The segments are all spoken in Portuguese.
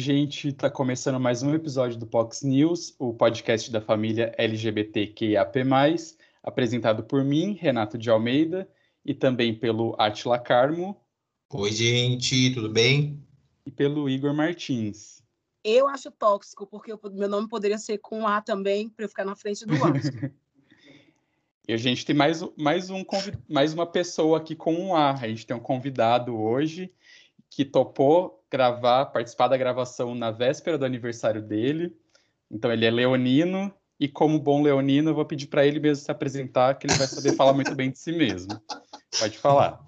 gente. Está começando mais um episódio do Pox News, o podcast da família LGBTQIAP+, apresentado por mim, Renato de Almeida, e também pelo Atila Carmo. Oi, gente, tudo bem? E pelo Igor Martins. Eu acho tóxico, porque meu nome poderia ser com A também, para eu ficar na frente do A. e a gente tem mais, mais, um, mais uma pessoa aqui com um A. A gente tem um convidado hoje que topou gravar, participar da gravação na véspera do aniversário dele. Então ele é leonino e como bom leonino, eu vou pedir para ele mesmo se apresentar, que ele vai saber falar muito bem de si mesmo. Pode falar.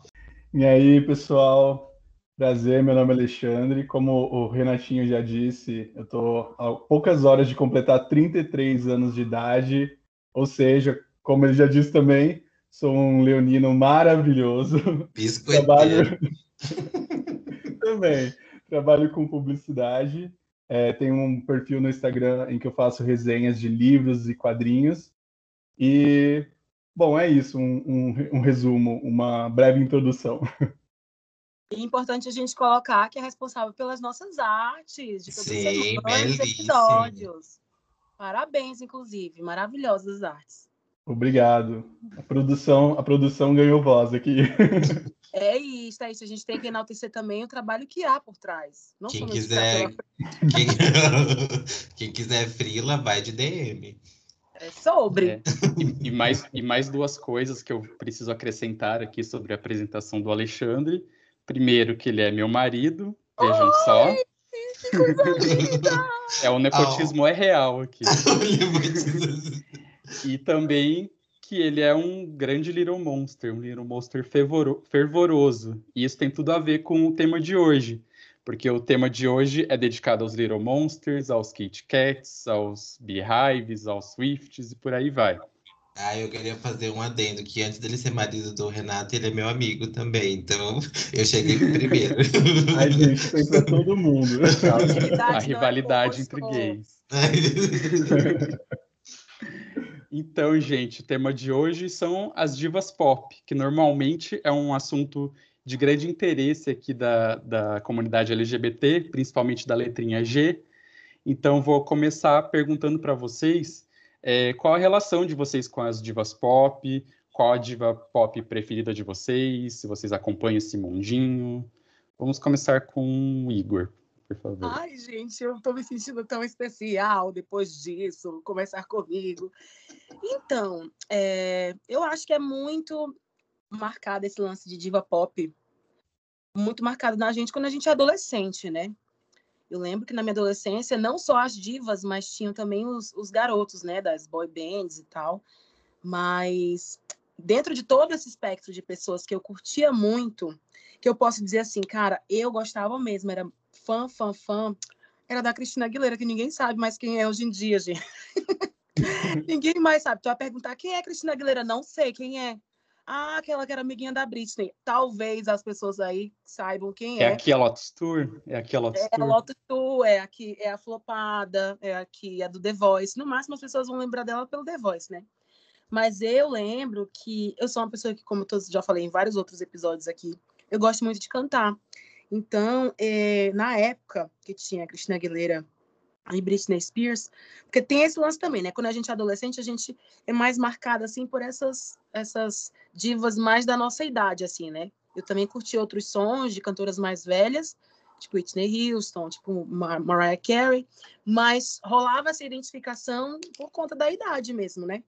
E aí, pessoal? Prazer, meu nome é Alexandre. Como o Renatinho já disse, eu estou há poucas horas de completar 33 anos de idade, ou seja, como ele já disse também, sou um leonino maravilhoso. Biscoiteiro. Trabalho... também. Trabalho com publicidade. É, tenho um perfil no Instagram em que eu faço resenhas de livros e quadrinhos. E, bom, é isso, um, um, um resumo, uma breve introdução. É importante a gente colocar que é responsável pelas nossas artes, de todos Sim, os episódios. Parabéns, inclusive, maravilhosas artes. Obrigado. A produção, a produção ganhou voz aqui. É isso, é isso. A gente tem que enaltecer também o trabalho que há por trás. Não quem quiser, quem... quem quiser frila, vai de DM. É sobre. É. E, e, mais, e mais duas coisas que eu preciso acrescentar aqui sobre a apresentação do Alexandre. Primeiro, que ele é meu marido, vejam Oi, só. Que coisa linda! É, o nepotismo oh. é real aqui. e também que ele é um grande Little Monster, um Little Monster fervoroso. E isso tem tudo a ver com o tema de hoje, porque o tema de hoje é dedicado aos Little Monsters, aos Kit Kats, aos Beehives, aos Swifts e por aí vai. Ah, eu queria fazer um adendo, que antes dele ser marido do Renato, ele é meu amigo também, então eu cheguei primeiro. Ai, gente, foi pra todo mundo. A rivalidade é entre gays. Então, gente, o tema de hoje são as divas pop, que normalmente é um assunto de grande interesse aqui da, da comunidade LGBT, principalmente da letrinha G. Então, vou começar perguntando para vocês é, qual a relação de vocês com as divas pop, qual a diva pop preferida de vocês, se vocês acompanham esse mundinho. Vamos começar com o Igor por favor. Ai, gente, eu estou me sentindo tão especial depois disso, começar comigo. Então, é, eu acho que é muito marcado esse lance de diva pop, muito marcado na gente quando a gente é adolescente, né? Eu lembro que na minha adolescência, não só as divas, mas tinham também os, os garotos, né, das boy bands e tal. Mas dentro de todo esse espectro de pessoas que eu curtia muito, que eu posso dizer assim, cara, eu gostava mesmo, era fã, fã, fã, era da Cristina Aguilera, que ninguém sabe mais quem é hoje em dia, gente. ninguém mais sabe. Tu vai perguntar quem é Cristina Aguilera? Não sei quem é. Ah, aquela que era amiguinha da Britney. Talvez as pessoas aí saibam quem é. É aqui a Lotus Tour? É aqui a Lotus é Tour? É a Lotus Tour, é aqui, é a Flopada, é aqui a do The Voice. No máximo as pessoas vão lembrar dela pelo The Voice, né? Mas eu lembro que eu sou uma pessoa que, como eu já falei em vários outros episódios aqui, eu gosto muito de cantar. Então, é, na época que tinha Cristina Aguilera e Britney Spears, porque tem esse lance também, né? Quando a gente é adolescente, a gente é mais marcada assim por essas essas divas mais da nossa idade, assim, né? Eu também curti outros sons de cantoras mais velhas, tipo Whitney Houston, tipo Mar Mariah Carey, mas rolava essa identificação por conta da idade mesmo, né?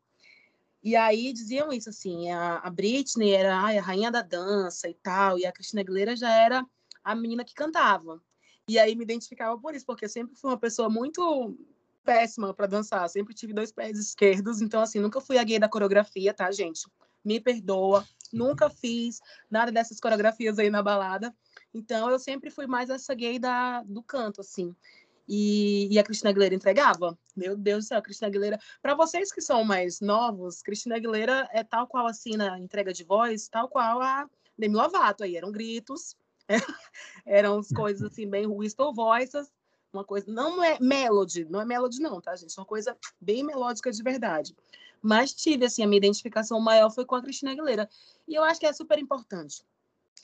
E aí diziam isso assim, a, a Britney era ai, a rainha da dança e tal, e a Cristina Aguilera já era a menina que cantava. E aí me identificava por isso, porque eu sempre fui uma pessoa muito péssima para dançar, sempre tive dois pés esquerdos, então assim, nunca fui a gay da coreografia, tá, gente? Me perdoa, nunca fiz nada dessas coreografias aí na balada. Então eu sempre fui mais essa gay da, do canto, assim. E, e, a Cristina Aguilera entregava. Meu Deus do céu, a Cristina Aguilera. Para vocês que são mais novos, Cristina Aguilera é tal qual assim na entrega de voz, tal qual a Demi Lovato aí. Eram gritos, Eram as coisas assim, bem whistle voices, uma coisa. Não é melody, não é melody, não, tá, gente? É uma coisa bem melódica de verdade. Mas tive, assim, a minha identificação maior foi com a Cristina Aguilera. E eu acho que é super importante.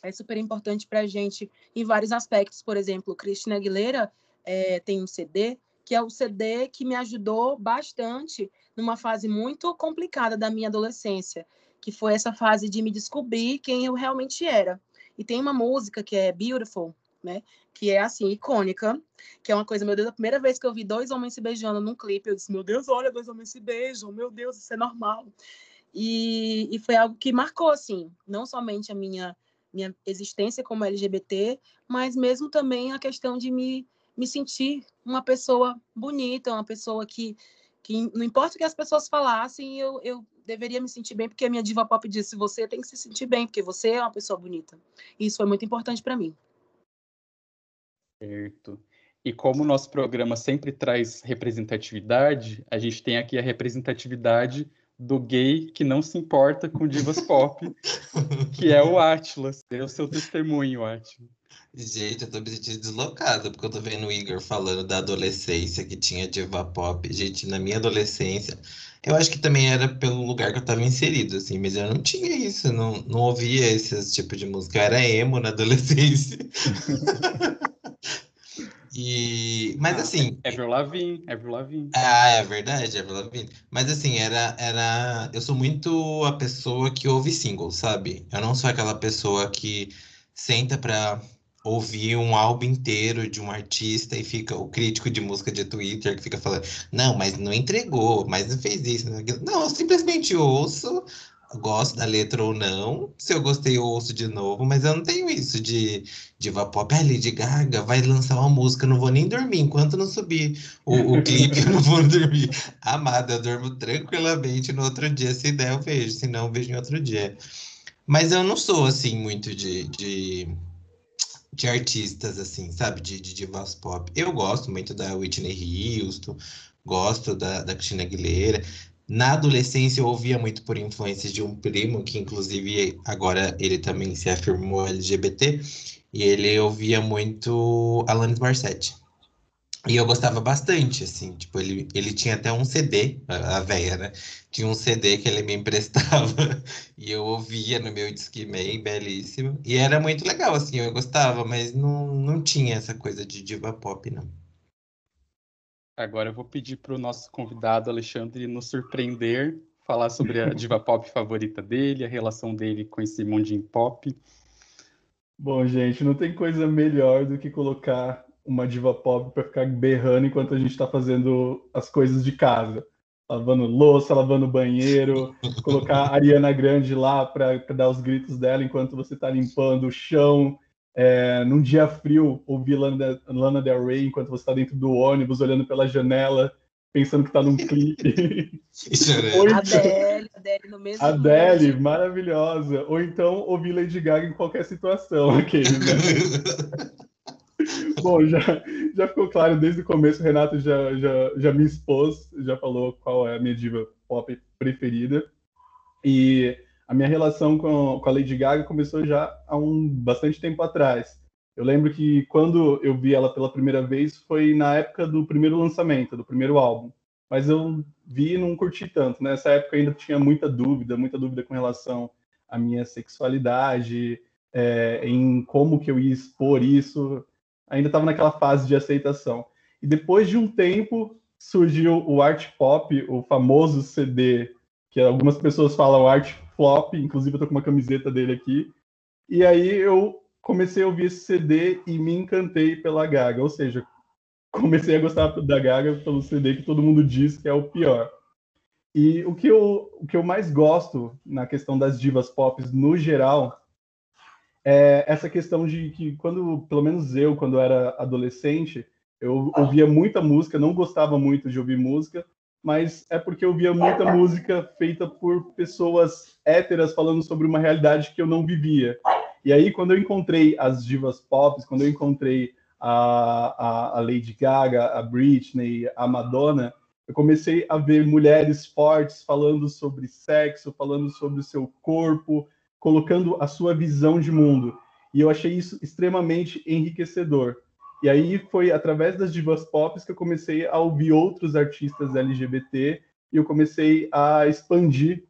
É super importante para a gente em vários aspectos. Por exemplo, Cristina Aguilera é, tem um CD, que é o CD que me ajudou bastante numa fase muito complicada da minha adolescência, que foi essa fase de me descobrir quem eu realmente era. E tem uma música que é Beautiful, né? Que é assim, icônica, que é uma coisa, meu Deus, a primeira vez que eu vi dois homens se beijando num clipe, eu disse, meu Deus, olha, dois homens se beijam, meu Deus, isso é normal. E, e foi algo que marcou, assim, não somente a minha, minha existência como LGBT, mas mesmo também a questão de me, me sentir uma pessoa bonita, uma pessoa que, que não importa o que as pessoas falassem, eu, eu deveria me sentir bem, porque a minha diva pop disse, você tem que se sentir bem, porque você é uma pessoa bonita. E isso foi muito importante para mim. Certo. E como o nosso programa sempre traz representatividade, a gente tem aqui a representatividade do gay que não se importa com divas pop, que é o Atlas. Dê o seu testemunho, Atlas. Gente, eu tô me sentindo deslocada, porque eu tô vendo o Igor falando da adolescência que tinha diva pop. Gente, na minha adolescência, eu acho que também era pelo lugar que eu tava inserido, assim, mas eu não tinha isso, não, não ouvia esse tipo de música. Eu era emo na adolescência. E, mas ah, assim. Avril Lavigne, Avril Lavigne. Ah, é verdade, Avril Lavigne. Mas assim, era, era. Eu sou muito a pessoa que ouve singles, sabe? Eu não sou aquela pessoa que senta pra ouvir um álbum inteiro de um artista e fica o crítico de música de Twitter que fica falando, não, mas não entregou, mas não fez isso. Não, não eu simplesmente ouço gosto da letra ou não. Se eu gostei, eu ouço de novo, mas eu não tenho isso de diva pop. Ah, Lady Gaga vai lançar uma música, não vou nem dormir enquanto não subir o, o clipe, eu não vou dormir. Amada, eu durmo tranquilamente no outro dia. Se der, eu vejo, se não, eu vejo em outro dia. Mas eu não sou, assim, muito de, de, de artistas, assim, sabe? De, de divas pop. Eu gosto muito da Whitney Houston, gosto da, da Christina Aguilera. Na adolescência, eu ouvia muito por influências de um primo, que inclusive agora ele também se afirmou LGBT, e ele ouvia muito Alanis Morissette. E eu gostava bastante, assim, tipo, ele, ele tinha até um CD, a, a véia, né? Tinha um CD que ele me emprestava e eu ouvia no meu Discman, belíssimo. E era muito legal, assim, eu gostava, mas não, não tinha essa coisa de diva pop, não. Agora eu vou pedir para o nosso convidado Alexandre nos surpreender, falar sobre a diva pop favorita dele, a relação dele com esse mundinho pop. Bom, gente, não tem coisa melhor do que colocar uma diva pop para ficar berrando enquanto a gente está fazendo as coisas de casa. Lavando louça, lavando banheiro, colocar a Ariana Grande lá para dar os gritos dela enquanto você está limpando o chão, é, num dia frio, ouvir Lana, Lana Del Rey enquanto você está dentro do ônibus, olhando pela janela, pensando que está num clipe. Ou então, Adele, Adele no mesmo Adele, maravilhosa. Ou então ouvir Lady Gaga em qualquer situação, aquele, né? Bom, já, já ficou claro desde o começo, o Renato já, já, já me expôs, já falou qual é a minha diva pop preferida. E a minha relação com, com a Lady Gaga começou já há um bastante tempo atrás. Eu lembro que quando eu vi ela pela primeira vez foi na época do primeiro lançamento, do primeiro álbum. Mas eu vi e não curti tanto. Nessa época ainda tinha muita dúvida, muita dúvida com relação à minha sexualidade, é, em como que eu ia expor isso. Ainda estava naquela fase de aceitação. E depois de um tempo surgiu o art pop, o famoso CD que algumas pessoas falam art flop, inclusive eu tô com uma camiseta dele aqui. E aí eu comecei a ouvir esse CD e me encantei pela Gaga, ou seja, comecei a gostar da Gaga pelo CD que todo mundo diz que é o pior. E o que eu, o que eu mais gosto na questão das divas pop no geral é essa questão de que quando, pelo menos eu, quando era adolescente, eu ouvia muita música, não gostava muito de ouvir música, mas é porque eu via muita música feita por pessoas héteras falando sobre uma realidade que eu não vivia. E aí, quando eu encontrei as divas pop, quando eu encontrei a, a, a Lady Gaga, a Britney, a Madonna, eu comecei a ver mulheres fortes falando sobre sexo, falando sobre o seu corpo, colocando a sua visão de mundo. E eu achei isso extremamente enriquecedor. E aí foi através das divas pop que eu comecei a ouvir outros artistas LGBT e eu comecei a expandir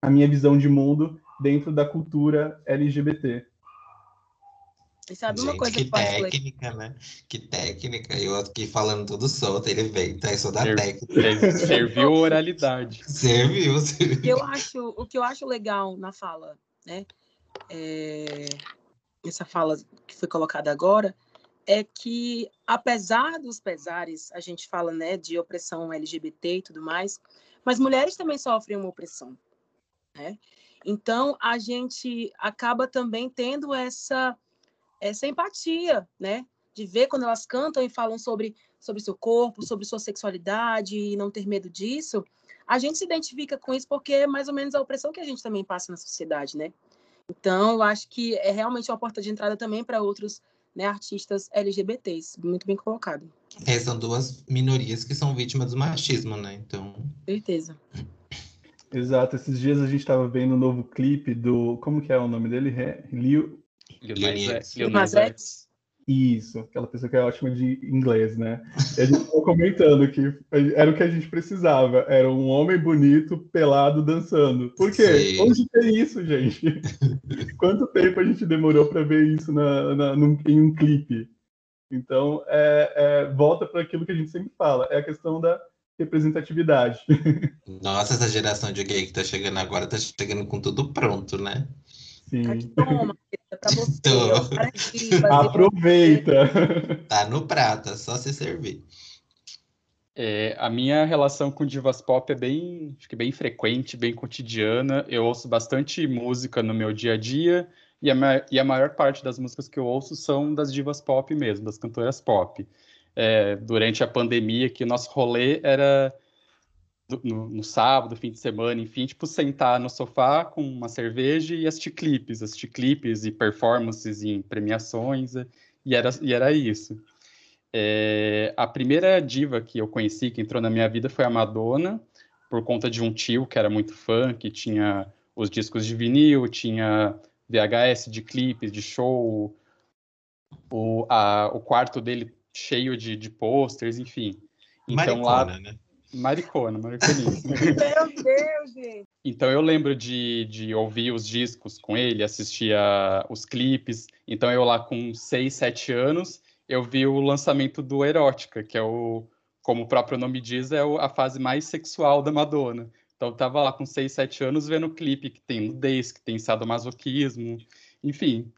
a minha visão de mundo dentro da cultura LGBT. E sabe uma Gente, coisa que que técnica, né? Que técnica. E eu aqui falando tudo solto, ele veio, tá? Sou da Ser- técnica. ser- Serviu oralidade. Serviu, O serviu. que eu acho, o que eu acho legal na fala, né? é, essa fala que foi colocada agora, é que, apesar dos pesares, a gente fala né, de opressão LGBT e tudo mais, mas mulheres também sofrem uma opressão. Né? Então, a gente acaba também tendo essa, essa empatia, né? De ver quando elas cantam e falam sobre, sobre seu corpo, sobre sua sexualidade e não ter medo disso, a gente se identifica com isso porque é mais ou menos a opressão que a gente também passa na sociedade, né? Então, eu acho que é realmente uma porta de entrada também para outros né, artistas LGBTs. Muito bem colocado. É, são duas minorias que são vítimas do machismo, né? Então, Certeza. Exato, esses dias a gente estava vendo um novo clipe do. Como que é o nome dele? Re- Lil. Nas Nas. X- Isso, aquela pessoa que é ótima de inglês, né? E a gente estava comentando que era o que a gente precisava. Era um homem bonito, pelado, dançando. Por quê? Sim. Onde tem isso, gente? Quanto tempo a gente demorou para ver isso na, na- num- em um clipe? Então, é, é, volta para aquilo que a gente sempre fala. É a questão da representatividade. nossa, essa geração de gay que tá chegando agora tá chegando com tudo pronto, né? Sim. Aqui, toma, pra você. Tô. aqui, Aproveita. Tá no prato, é só se servir. É, a minha relação com divas pop é bem, acho que bem frequente, bem cotidiana. Eu ouço bastante música no meu dia a dia e a, ma- e a maior parte das músicas que eu ouço são das divas pop mesmo, das cantoras pop. É, durante a pandemia, que o nosso rolê era no, no sábado, fim de semana, enfim, tipo, sentar no sofá com uma cerveja e assistir clipes, assistir clipes e performances em premiações, e era, e era isso. É, a primeira diva que eu conheci, que entrou na minha vida, foi a Madonna, por conta de um tio que era muito fã, que tinha os discos de vinil, tinha VHS de clipes, de show, o, a- o quarto dele cheio de, de posters, enfim. Então lá, Maricona, né? Maricona, mariconismo. Meu Deus, gente. Então eu lembro de, de ouvir os discos com ele, assistir a- os clipes. Então eu lá com 6, 7 anos, eu vi o lançamento do Erótica, que é o, como o próprio nome diz, é a fase mais sexual da Madonna. Então eu tava lá com 6, 7 anos vendo o clipe que tem nudez, que tem sadomasoquismo, enfim.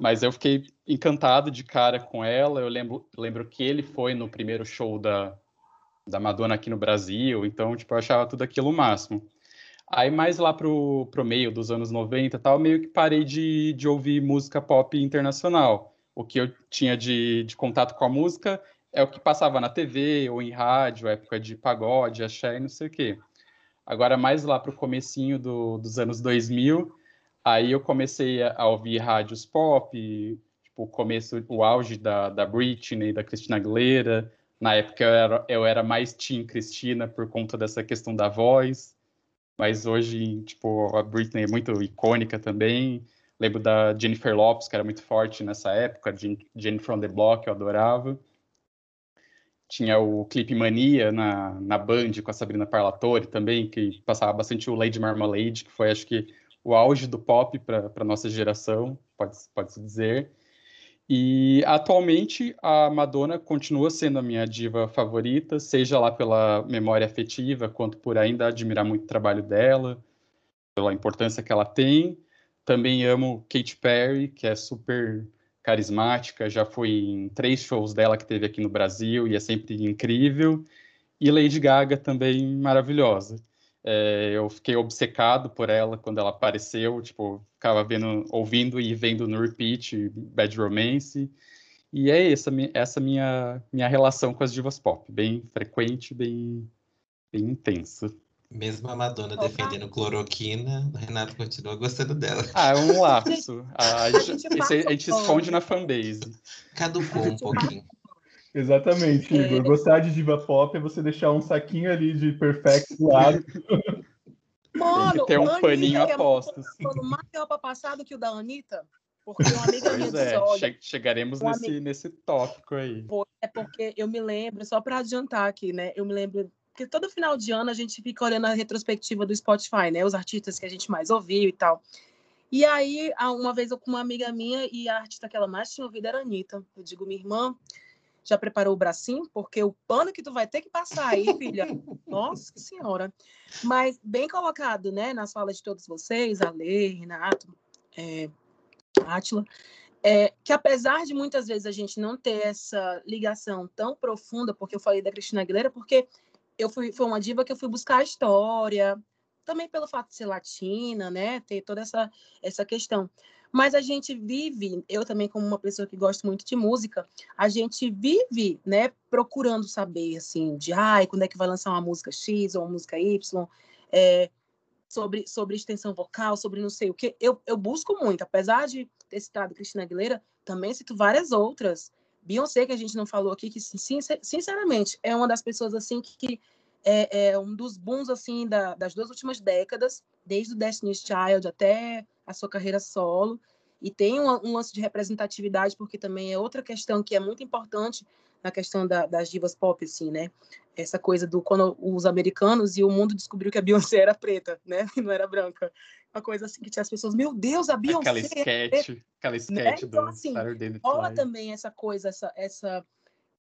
Mas eu fiquei encantado de cara com ela. Eu lembro, lembro que ele foi no primeiro show da, da Madonna aqui no Brasil, então tipo, eu achava tudo aquilo o máximo. Aí mais lá pro, pro meio dos anos 90 e tal, meio que parei de, de ouvir música pop internacional. O que eu tinha de, de contato com a música é o que passava na TV ou em rádio, época de pagode, axé e não sei o quê. Agora mais lá pro comecinho do, dos anos 2000, aí eu comecei a, a ouvir rádios pop, tipo, o começo, o auge da, da Britney, da Christina Aguilera. Na época eu era, eu era mais Team Cristina por conta dessa questão da voz mas hoje, tipo, a Britney é muito icônica também. Lembro da Jennifer Lopez, que era muito forte nessa época, Jen- Jennifer from the Block, eu adorava. Tinha o Clipe Mania na, na Band com a Sabrina Parlatore também, que passava bastante o Lady Marmalade, que foi, acho que, o auge do pop para a nossa geração, pode-se pode dizer. E atualmente a Madonna continua sendo a minha diva favorita, seja lá pela memória afetiva, quanto por ainda admirar muito o trabalho dela, pela importância que ela tem. Também amo Katy Perry, que é super carismática, já fui em três shows dela que teve aqui no Brasil e é sempre incrível. E Lady Gaga também maravilhosa. É, eu fiquei obcecado por ela quando ela apareceu, tipo, ficava vendo, ouvindo e vendo no repeat Bad Romance. E é essa, essa minha, minha relação com as divas pop, bem frequente, bem, bem intensa. Mesmo a Madonna Opa. defendendo cloroquina, o Renato continua gostando dela. Ah, é um lapso. A, a, gente, gente esse- a gente esconde na fanbase. Caducou um pouquinho. Exatamente, Igor. Gostar de diva pop é você deixar um saquinho ali de perfect do lado. Mano, Tem que ter um Anitta, paninho é a postos. Mano, mais roupa passado que o da Anitta. Porque uma amiga minha Pois disse, é, olha, che- chegaremos nesse, amigo- nesse tópico aí. É porque eu me lembro, só para adiantar aqui, né? Eu me lembro que todo final de ano a gente fica olhando a retrospectiva do Spotify, né? Os artistas que a gente mais ouviu e tal. E aí, uma vez eu com uma amiga minha e a artista que ela mais tinha ouvido era a Anitta. Eu digo, minha irmã, já preparou o bracinho? Porque o pano que tu vai ter que passar aí, filha. Nossa senhora. Mas bem colocado, né, nas falas de todos vocês, Ale, Renato, é, Átila, é, que apesar de muitas vezes a gente não ter essa ligação tão profunda, porque eu falei da Cristina Aguilera, porque eu fui, foi uma diva que eu fui buscar a história, também pelo fato de ser latina, né, ter toda essa, essa questão. Mas a gente vive, eu também como uma pessoa que gosta muito de música, a gente vive, né, procurando saber, assim, de, ai, quando é que vai lançar uma música X ou uma música Y, é, sobre, sobre extensão vocal, sobre não sei o que. Eu, eu busco muito, apesar de ter citado Cristina Aguilera, também cito várias outras. Beyoncé, que a gente não falou aqui, que sinceramente é uma das pessoas assim que é, é um dos bons assim da, das duas últimas décadas, desde o Destiny's Child até a sua carreira solo. E tem um, um lance de representatividade, porque também é outra questão que é muito importante na questão da, das divas pop, assim, né? Essa coisa do quando os americanos e o mundo descobriu que a Beyoncé era preta, né? E não era branca. Uma coisa assim que tinha as pessoas, meu Deus, a Beyoncé. Aquela sketch, é aquela sketch né? do então, assim, Rola também essa coisa, essa, essa,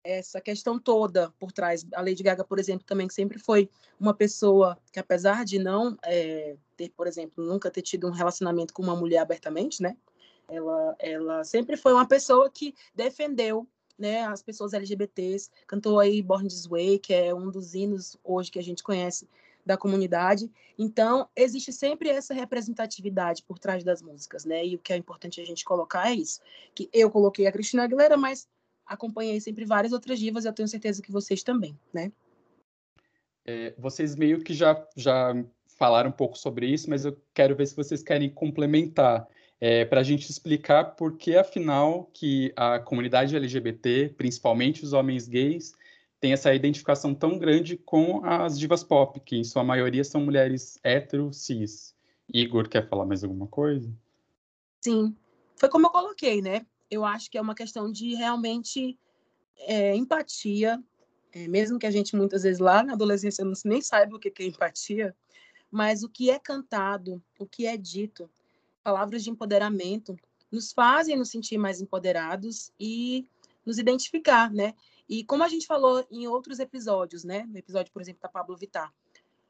essa questão toda por trás. A Lady Gaga, por exemplo, também sempre foi uma pessoa que, apesar de não é, ter, por exemplo, nunca ter tido um relacionamento com uma mulher abertamente, né? Ela, ela sempre foi uma pessoa que defendeu né, as pessoas LGBTs, cantou aí Born This Way, que é um dos hinos hoje que a gente conhece da comunidade. Então, existe sempre essa representatividade por trás das músicas, né? E o que é importante a gente colocar é isso, que eu coloquei a Cristina Aguilera, mas acompanhei sempre várias outras divas e eu tenho certeza que vocês também, né? É, vocês meio que já, já falaram um pouco sobre isso, mas eu quero ver se vocês querem complementar é, para a gente explicar por que, afinal, que a comunidade LGBT, principalmente os homens gays, tem essa identificação tão grande com as divas pop, que em sua maioria são mulheres hétero, cis. Igor, quer falar mais alguma coisa? Sim, foi como eu coloquei, né? Eu acho que é uma questão de realmente é, empatia, é, mesmo que a gente muitas vezes lá na adolescência não nem saiba o que é empatia, mas o que é cantado, o que é dito, palavras de empoderamento nos fazem nos sentir mais empoderados e nos identificar, né? E como a gente falou em outros episódios, né? No episódio, por exemplo, da Pablo Vittar,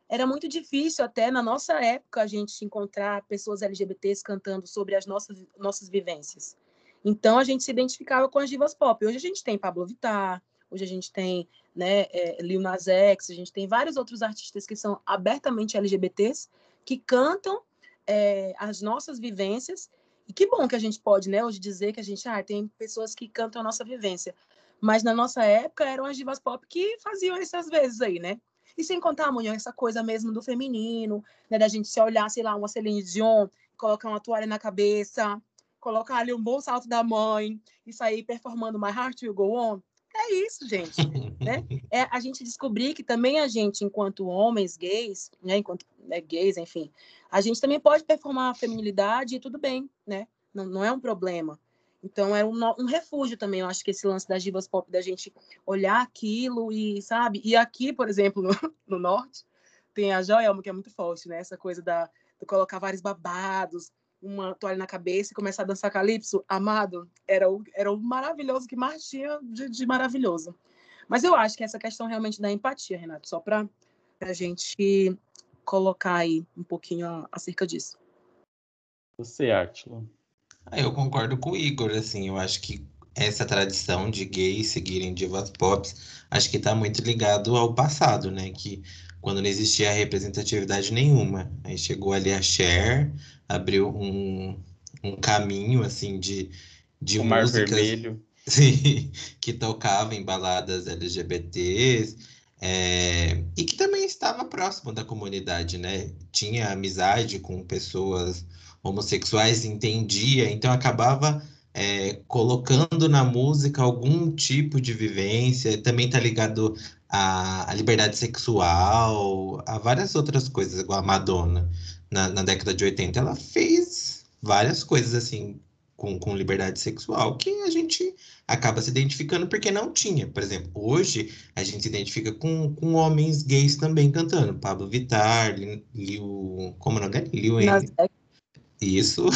era muito difícil até na nossa época a gente encontrar pessoas LGBTs cantando sobre as nossas nossas vivências. Então a gente se identificava com as divas pop. Hoje a gente tem Pablo Vittar, hoje a gente tem né, é, Lil Nas X, a gente tem vários outros artistas que são abertamente LGBTs que cantam é, as nossas vivências. E que bom que a gente pode, né, hoje dizer que a gente ah, tem pessoas que cantam a nossa vivência. Mas na nossa época eram as divas pop que faziam essas vezes aí, né? E sem contar, amanhã essa coisa mesmo do feminino, né, da gente se olhar, sei lá, uma Celine Dion, colocar uma toalha na cabeça, colocar ali um bom salto da mãe e sair performando My Heart Will Go On. É isso, gente. né? É a gente descobrir que também a gente, enquanto homens gays, né, enquanto né, gays, enfim, a gente também pode performar a feminilidade e tudo bem, né? Não, não é um problema. Então é um, um, refúgio também, eu acho que esse lance das divas pop, da gente olhar aquilo e, sabe? E aqui, por exemplo, no, no norte, tem a Joelma, que é muito forte, né? Essa coisa da, de colocar vários babados, uma toalha na cabeça e começar a dançar calypso, amado, era o, era o maravilhoso que mais tinha de, de maravilhoso. Mas eu acho que essa questão realmente da empatia, Renato, só para a gente colocar aí um pouquinho acerca disso. Você, Átila? Ah, eu concordo com o Igor, assim, eu acho que essa tradição de gays seguirem divas pop, acho que está muito ligado ao passado, né? Que quando não existia representatividade nenhuma. Aí chegou ali a Cher, abriu um, um caminho, assim, de, de o músicas... Mar Vermelho. Que tocava em baladas LGBTs, é, e que também estava próximo da comunidade, né? Tinha amizade com pessoas homossexuais, entendia, então acabava é, colocando na música algum tipo de vivência, também está ligado à, à, liberdade sexual, a várias outras coisas, igual a Madonna, na, na década de 80, ela fez várias coisas assim com, com liberdade sexual que a gente acaba se identificando porque não tinha. Por exemplo, hoje a gente se identifica com, com homens gays também cantando. Pablo Vittar, Liu. Como é o nome dele? Liu isso,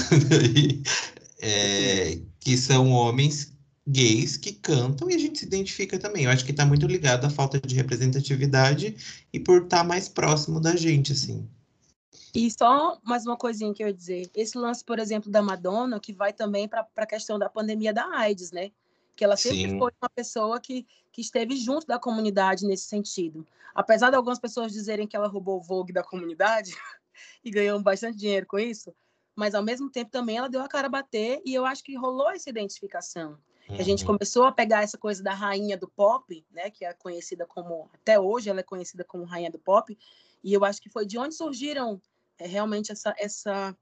é, que são homens gays que cantam e a gente se identifica também. Eu acho que está muito ligado à falta de representatividade e por estar tá mais próximo da gente, assim. E só mais uma coisinha que eu ia dizer. Esse lance, por exemplo, da Madonna, que vai também para a questão da pandemia da AIDS, né? Que ela sempre Sim. foi uma pessoa que, que esteve junto da comunidade nesse sentido. Apesar de algumas pessoas dizerem que ela roubou o Vogue da comunidade e ganhou bastante dinheiro com isso, mas ao mesmo tempo também ela deu a cara a bater e eu acho que rolou essa identificação. Uhum. A gente uhum. começou a pegar essa coisa da rainha do pop, né, que é conhecida como até hoje ela é conhecida como rainha do pop, e eu acho que foi de onde surgiram é, realmente essa essa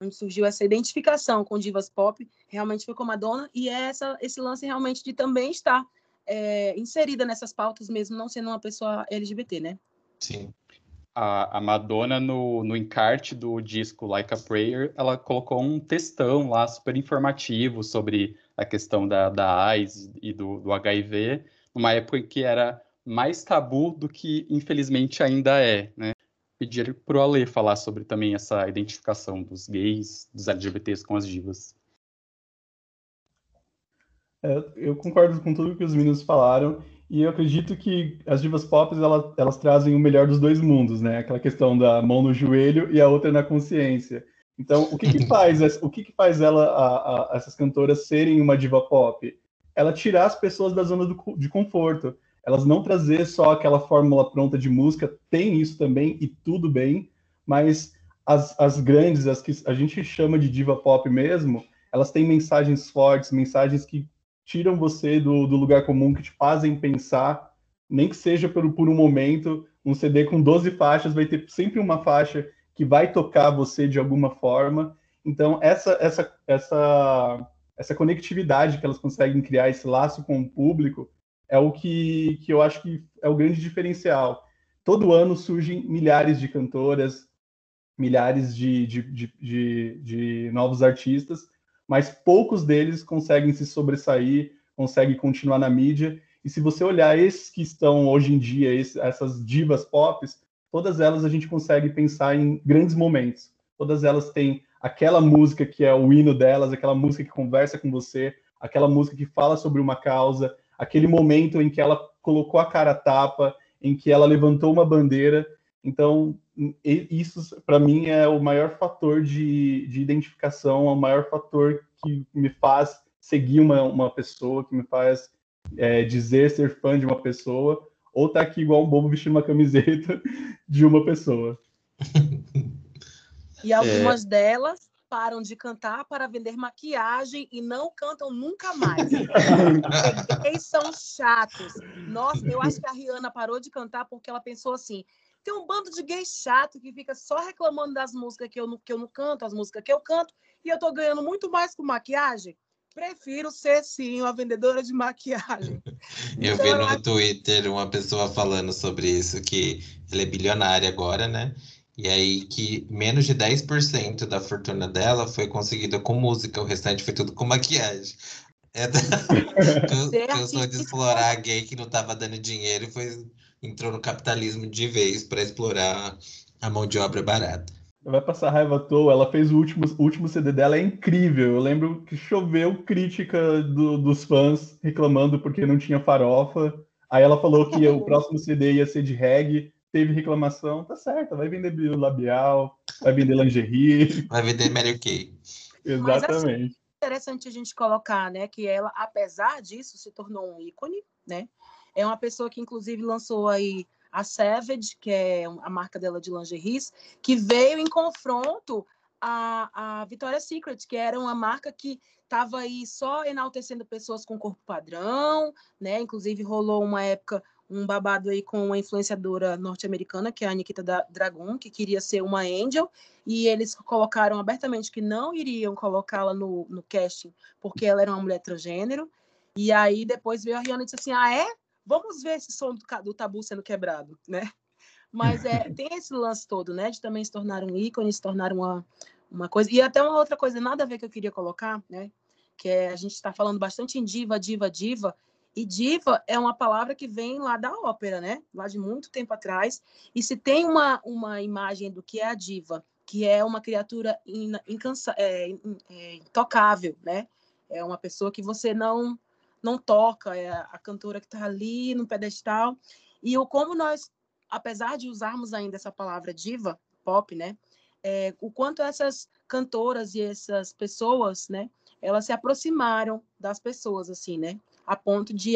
onde surgiu essa identificação com divas pop, realmente foi com Madonna e é essa esse lance realmente de também estar é, inserida nessas pautas mesmo não sendo uma pessoa LGBT, né? Sim a, a Madonna, no, no encarte do disco Like a Prayer, ela colocou um textão lá super informativo sobre a questão da, da AIDS e do, do HIV, numa época em que era mais tabu do que, infelizmente, ainda é, né? Pedir para o Ale falar sobre também essa identificação dos gays, dos LGBTs com as divas. É, eu concordo com tudo que os meninos falaram. E eu acredito que as divas pop elas, elas trazem o melhor dos dois mundos, né? Aquela questão da mão no joelho e a outra na consciência. Então, o que, que faz o que, que faz ela, a, a, essas cantoras serem uma diva pop? Ela tirar as pessoas da zona do, de conforto. Elas não trazer só aquela fórmula pronta de música, tem isso também e tudo bem, mas as, as grandes, as que a gente chama de diva pop mesmo, elas têm mensagens fortes, mensagens que tiram você do, do lugar comum, que te fazem pensar, nem que seja por, por um momento. Um CD com 12 faixas vai ter sempre uma faixa que vai tocar você de alguma forma. Então, essa, essa, essa, essa conectividade que elas conseguem criar, esse laço com o público, é o que, que eu acho que é o grande diferencial. Todo ano surgem milhares de cantoras, milhares de, de, de, de, de novos artistas, mas poucos deles conseguem se sobressair, conseguem continuar na mídia. E se você olhar esses que estão hoje em dia, esses, essas divas pop, todas elas a gente consegue pensar em grandes momentos. Todas elas têm aquela música que é o hino delas, aquela música que conversa com você, aquela música que fala sobre uma causa, aquele momento em que ela colocou a cara a tapa, em que ela levantou uma bandeira. Então, isso para mim é o maior fator de, de identificação, é o maior fator que me faz seguir uma, uma pessoa, que me faz é, dizer ser fã de uma pessoa, ou tá aqui igual um bobo vestindo uma camiseta de uma pessoa. E algumas é... delas param de cantar para vender maquiagem e não cantam nunca mais. Eles são chatos. Nossa, eu acho que a Rihanna parou de cantar porque ela pensou assim: tem um bando de gay chato que fica só reclamando das músicas que eu não, que eu não canto, as músicas que eu canto, e eu tô ganhando muito mais com maquiagem. Prefiro ser, sim, uma vendedora de maquiagem. eu então, vi no eu... Twitter uma pessoa falando sobre isso, que ela é bilionária agora, né? E aí que menos de 10% da fortuna dela foi conseguida com música, o restante foi tudo com maquiagem. É da... eu, eu sou de explorar gay que não tava dando dinheiro e foi entrou no capitalismo de vez para explorar a mão de obra barata. Vai passar raiva à toa. Ela fez o último, o último CD dela, é incrível. Eu lembro que choveu crítica do, dos fãs reclamando porque não tinha farofa. Aí ela falou que o próximo CD ia ser de reggae. Teve reclamação, tá certo, vai vender labial, vai vender lingerie. Vai vender Mary Kay. Exatamente. Mas, assim, interessante a gente colocar, né, que ela, apesar disso, se tornou um ícone, né? É uma pessoa que, inclusive, lançou aí a Savage, que é a marca dela de lingeries, que veio em confronto à, à Victoria's Secret, que era uma marca que estava aí só enaltecendo pessoas com corpo padrão, né? Inclusive rolou uma época um babado aí com uma influenciadora norte-americana, que é a Nikita Dragon, que queria ser uma angel, e eles colocaram abertamente que não iriam colocá-la no, no casting porque ela era uma mulher transgênero. E aí depois veio a Rihanna e disse assim: Ah, é? Vamos ver esse som do, do tabu sendo quebrado, né? Mas é, tem esse lance todo, né? De também se tornar um ícone, se tornar uma, uma coisa. E até uma outra coisa, nada a ver que eu queria colocar, né? Que é, a gente está falando bastante em diva, diva, diva. E diva é uma palavra que vem lá da ópera, né? Lá de muito tempo atrás. E se tem uma, uma imagem do que é a diva, que é uma criatura in, incansa, é, é, intocável, né? É uma pessoa que você não não toca, é a cantora que está ali no pedestal. E o como nós, apesar de usarmos ainda essa palavra diva, pop, né? É, o quanto essas cantoras e essas pessoas, né? Elas se aproximaram das pessoas, assim, né? A ponto de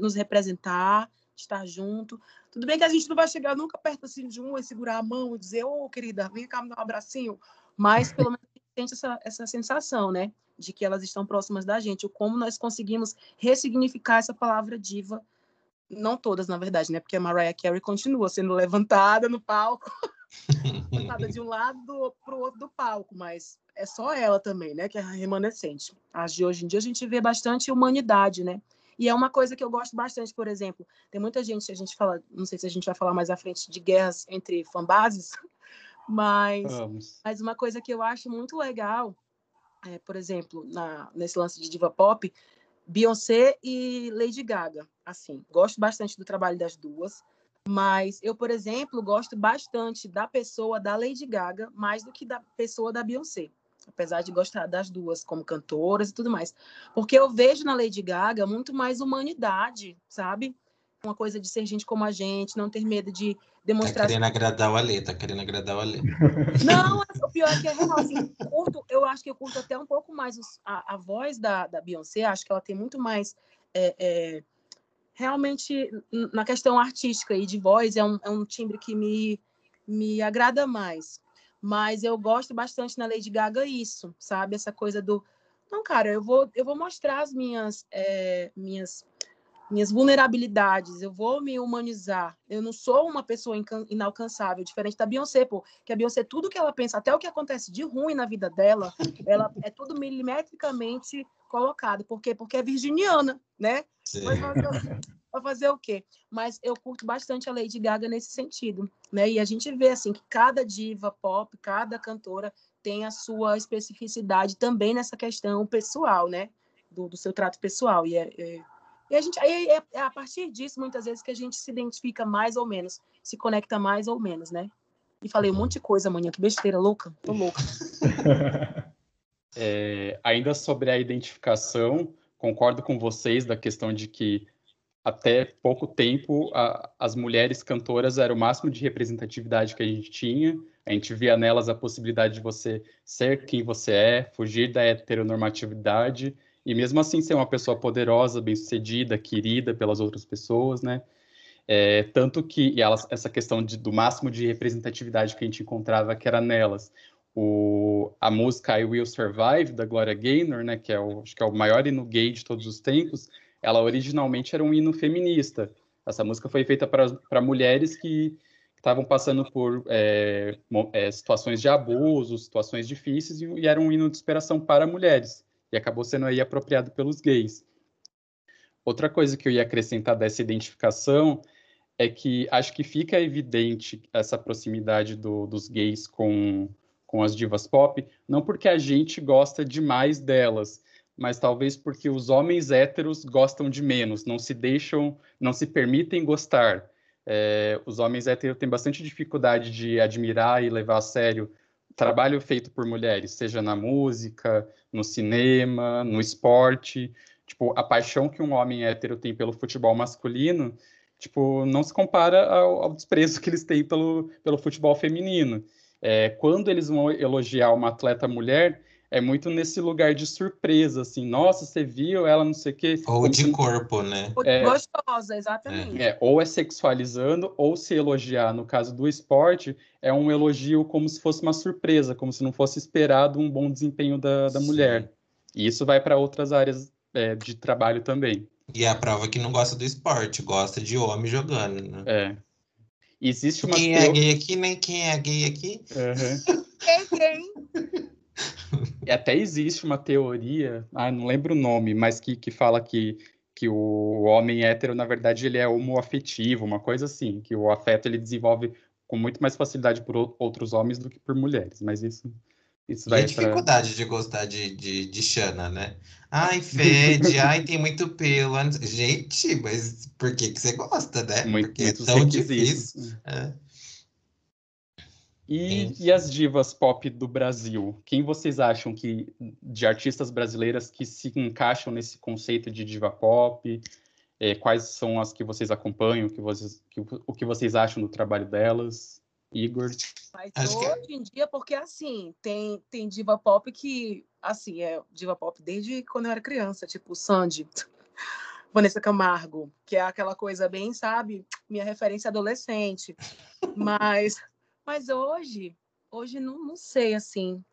nos representar, estar junto. Tudo bem que a gente não vai chegar nunca perto assim de um e segurar a mão e dizer, ô, oh, querida, vem cá me dar um abracinho. Mas pelo menos sente essa, essa sensação, né? De que elas estão próximas da gente. O como nós conseguimos ressignificar essa palavra diva. Não todas, na verdade, né? Porque a Mariah Carey continua sendo levantada no palco. de um lado para o outro do palco, mas é só ela também, né? Que é remanescente. As de hoje em dia a gente vê bastante humanidade, né? E é uma coisa que eu gosto bastante, por exemplo, tem muita gente, a gente fala, não sei se a gente vai falar mais à frente de guerras entre fanbases, mas, Vamos. mas uma coisa que eu acho muito legal, é, por exemplo, na, nesse lance de diva pop, Beyoncé e Lady Gaga, assim, gosto bastante do trabalho das duas, mas eu, por exemplo, gosto bastante da pessoa da Lady Gaga mais do que da pessoa da Beyoncé apesar de gostar das duas como cantoras e tudo mais. Porque eu vejo na Lady Gaga muito mais humanidade, sabe? Uma coisa de ser gente como a gente, não ter medo de demonstrar. Tá querendo agradar o Alê, tá querendo agradar o Alê. Não, o pior é que é real. Assim, curto, eu acho que eu curto até um pouco mais os, a, a voz da, da Beyoncé, acho que ela tem muito mais. É, é, realmente, na questão artística e de voz, é um, é um timbre que me, me agrada mais. Mas eu gosto bastante na Lady Gaga isso, sabe? Essa coisa do não, cara, eu vou eu vou mostrar as minhas é, minhas minhas vulnerabilidades, eu vou me humanizar. Eu não sou uma pessoa inalcançável, diferente da Beyoncé, pô, que a Beyoncé, tudo que ela pensa, até o que acontece de ruim na vida dela, ela é tudo milimetricamente colocado. Por quê? Porque é virginiana, né? Para fazer o quê? Mas eu curto bastante a Lady Gaga nesse sentido, né? E a gente vê assim que cada diva pop, cada cantora tem a sua especificidade também nessa questão pessoal, né? Do, do seu trato pessoal. E, é, é, e a gente aí é, é, a partir disso muitas vezes que a gente se identifica mais ou menos, se conecta mais ou menos, né? E falei um monte de coisa amanhã, que besteira louca, tô louca. É, ainda sobre a identificação, concordo com vocês da questão de que até pouco tempo, a, as mulheres cantoras eram o máximo de representatividade que a gente tinha. A gente via nelas a possibilidade de você ser quem você é, fugir da heteronormatividade e mesmo assim ser uma pessoa poderosa, bem-sucedida, querida pelas outras pessoas, né? É, tanto que elas, essa questão de, do máximo de representatividade que a gente encontrava que era nelas. O, a música I Will Survive, da Gloria Gaynor, né, que é o, acho que é o maior hino gay de todos os tempos, ela originalmente era um hino feminista. Essa música foi feita para mulheres que estavam passando por é, é, situações de abuso, situações difíceis, e, e, era um hino de inspiração para mulheres, e acabou sendo aí apropriado pelos gays. Outra coisa que eu ia acrescentar dessa identificação é que acho que fica evidente essa proximidade do, dos gays com, com as divas pop, não porque a gente gosta demais delas, mas talvez porque os homens héteros gostam de menos, não se deixam, não se permitem gostar. É, os homens héteros têm bastante dificuldade de admirar e levar a sério trabalho feito por mulheres, seja na música, no cinema, no esporte. Tipo, a paixão que um homem hétero tem pelo futebol masculino, tipo, não se compara ao, ao desprezo que eles têm pelo, pelo futebol feminino. É, quando eles vão elogiar uma atleta mulher, é muito nesse lugar de surpresa, assim, nossa, você viu ela, não sei o quê. Ou de corpo, né? É, Gostosa, exatamente. É, ou é sexualizando, ou se elogiar, no caso do esporte, é um elogio como se fosse uma surpresa, como se não fosse esperado um bom desempenho da, da mulher. E isso vai para outras áreas é, de trabalho também. E é a prova que não gosta do esporte, gosta de homem jogando, né? É. Existe uma. Quem é gay aqui, nem quem é gay aqui? Uhum. quem, quem? E até existe uma teoria, ah, não lembro o nome, mas que, que fala que, que o homem hétero, na verdade, ele é homoafetivo, uma coisa assim, que o afeto ele desenvolve com muito mais facilidade por outros homens do que por mulheres, mas isso... Isso vai e a dificuldade pra... de gostar de, de, de Xana, né? Ai, fede, ai, tem muito pelo. Gente, mas por que, que você gosta, né? Muito, Porque é tão difícil. É. E, e, as divas pop do Brasil? Quem vocês acham que de artistas brasileiras que se encaixam nesse conceito de diva pop? É, quais são as que vocês acompanham? Que vocês, que, o que vocês acham do trabalho delas? Igor? Mas Acho hoje que... em dia, porque assim, tem, tem diva pop que, assim, é diva pop desde quando eu era criança, tipo Sandy, Vanessa Camargo, que é aquela coisa bem, sabe, minha referência adolescente. Mas, mas hoje, hoje não, não sei, assim,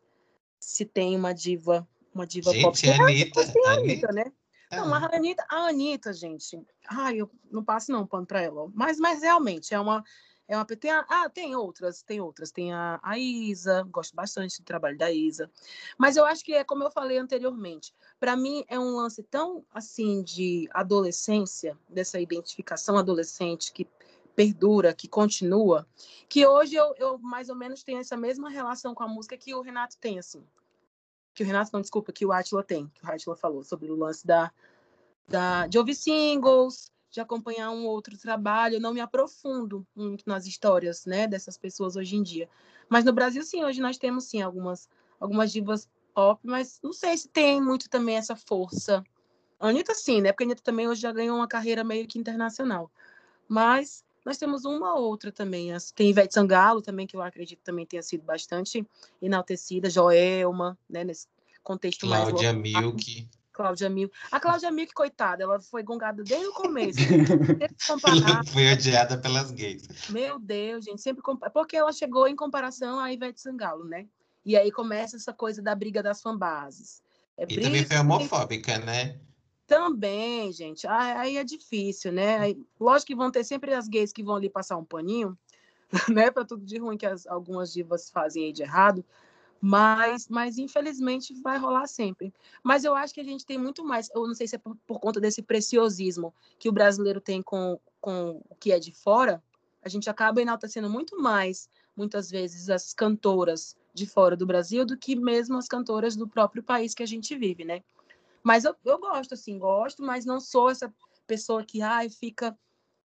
se tem uma diva, uma diva gente, pop. Gente, a Anitta, tem a Anitta, né? Não, a Anitta, a Anitta, gente. Ai, eu não passo não pano para ela. Mas, mas realmente é uma é uma tem a, ah, tem outras, tem outras. Tem a, a Isa, gosto bastante do trabalho da Isa. Mas eu acho que é como eu falei anteriormente. Para mim é um lance tão assim de adolescência, dessa identificação adolescente que perdura, que continua, que hoje eu, eu mais ou menos tenho essa mesma relação com a música que o Renato tem, assim que o Renato não, desculpa, que o Atila tem, que o Atila falou sobre o lance da, da, de ouvir singles, de acompanhar um outro trabalho. Eu não me aprofundo muito nas histórias né, dessas pessoas hoje em dia. Mas no Brasil, sim, hoje nós temos sim algumas, algumas divas pop, mas não sei se tem muito também essa força. A Anitta, sim, né? Porque a Anitta também hoje já ganhou uma carreira meio que internacional. Mas nós temos uma outra também. Tem Ivete Sangalo também, que eu acredito também tenha sido bastante enaltecida. Joelma, né? Nesse contexto Cláudia mais... Cláudia Milk. Cláudia Milk. A Cláudia Milk, coitada, ela foi gongada desde o começo. foi odiada pelas gays. Meu Deus, gente, sempre compa... porque ela chegou em comparação a Ivete Sangalo, né? E aí começa essa coisa da briga das fanbases. É e também foi homofóbica, né? Também, gente. Aí é difícil, né? Aí, lógico que vão ter sempre as gays que vão ali passar um paninho, né? Para tudo de ruim que as, algumas divas fazem aí de errado. Mas, mas infelizmente vai rolar sempre. Mas eu acho que a gente tem muito mais. Eu não sei se é por, por conta desse preciosismo que o brasileiro tem com, com o que é de fora. A gente acaba enaltecendo muito mais, muitas vezes, as cantoras de fora do Brasil do que mesmo as cantoras do próprio país que a gente vive, né? Mas eu, eu gosto, assim, gosto, mas não sou essa pessoa que, ai, fica,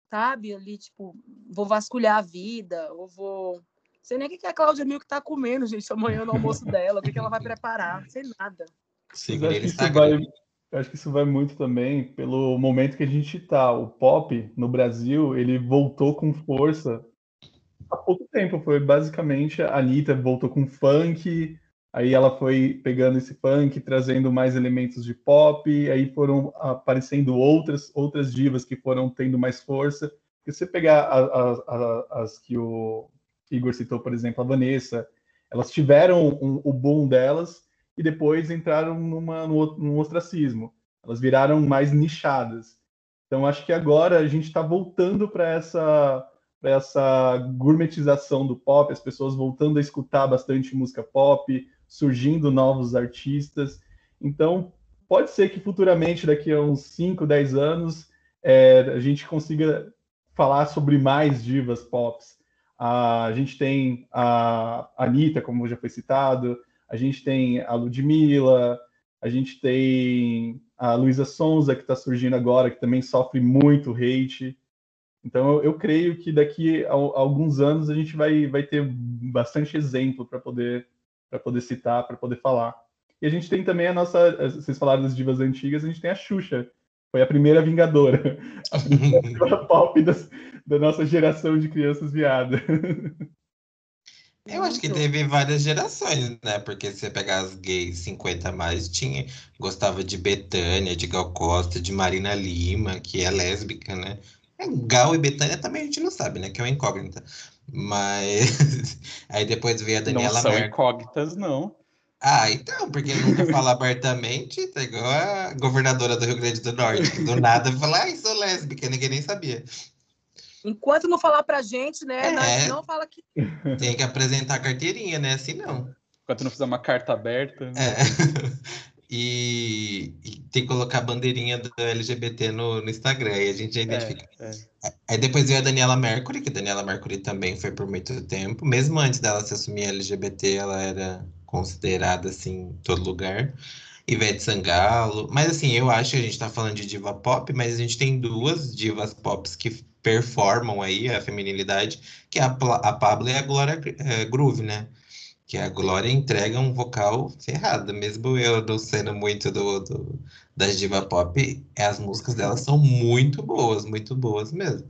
sabe, ali, tipo, vou vasculhar a vida, ou vou. Sei nem o que a Cláudia Mil que tá comendo, gente, amanhã no almoço dela, o que, que ela vai preparar, sei nada. Sim, eu acho, que isso vai, eu acho que isso vai muito também pelo momento que a gente tá. O pop no Brasil, ele voltou com força há pouco tempo. Foi basicamente a Anitta voltou com funk, Aí ela foi pegando esse funk, trazendo mais elementos de pop, aí foram aparecendo outras outras divas que foram tendo mais força. Se você pegar a, a, a, as que o Igor citou, por exemplo, a Vanessa, elas tiveram um, o boom delas e depois entraram numa, no, num ostracismo. Elas viraram mais nichadas. Então acho que agora a gente está voltando para essa essa gourmetização do pop, as pessoas voltando a escutar bastante música pop, surgindo novos artistas. Então, pode ser que futuramente, daqui a uns 5, 10 anos, é, a gente consiga falar sobre mais divas pops. A gente tem a Anitta, como já foi citado, a gente tem a Ludmilla, a gente tem a Luísa Sonza, que está surgindo agora, que também sofre muito hate. Então, eu, creio que daqui a, alguns anos a gente vai, vai ter bastante exemplo para poder poder citar, para poder falar. E a gente tem também a nossa, vocês falaram das divas antigas, a gente tem a Xuxa, foi a primeira Vingadora, a primeira pop das, da nossa geração de crianças viadas. Eu acho que teve várias gerações, né? Porque se você pegar as gays 50 a mais, tinha, gostava de Betânia, de Gal Costa, de Marina Lima, que é lésbica, né? Gal e Betânia também a gente não sabe, né? Que é uma incógnita. Mas aí depois veio a Daniela Não são Merkel. incógnitas, não. Ah, então, porque nunca fala abertamente, tá igual a governadora do Rio Grande do Norte. Do nada fala, ai, sou lésbica, ninguém nem sabia. Enquanto não falar pra gente, né? É, não fala que. Tem que apresentar a carteirinha, né? Assim não. Enquanto não fizer uma carta aberta. É. E, e, tem que colocar a bandeirinha do LGBT no, no Instagram, e a gente já é, identifica. É, é. Aí depois veio a Daniela Mercury, que a Daniela Mercury também foi por muito tempo. Mesmo antes dela se assumir LGBT, ela era considerada assim em todo lugar. Ivete Sangalo. Mas assim, eu acho que a gente tá falando de diva pop, mas a gente tem duas divas pop que performam aí a feminilidade, que é a, a Pablo e a Glória é, Groove, né? Que a Glória entrega um vocal ferrado, mesmo eu não sendo muito do, do das diva pop, as músicas delas são muito boas, muito boas mesmo.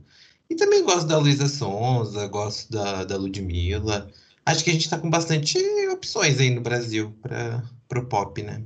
E também gosto da Luísa Sonza, gosto da, da Ludmilla. Acho que a gente está com bastante opções aí no Brasil para o pop, né?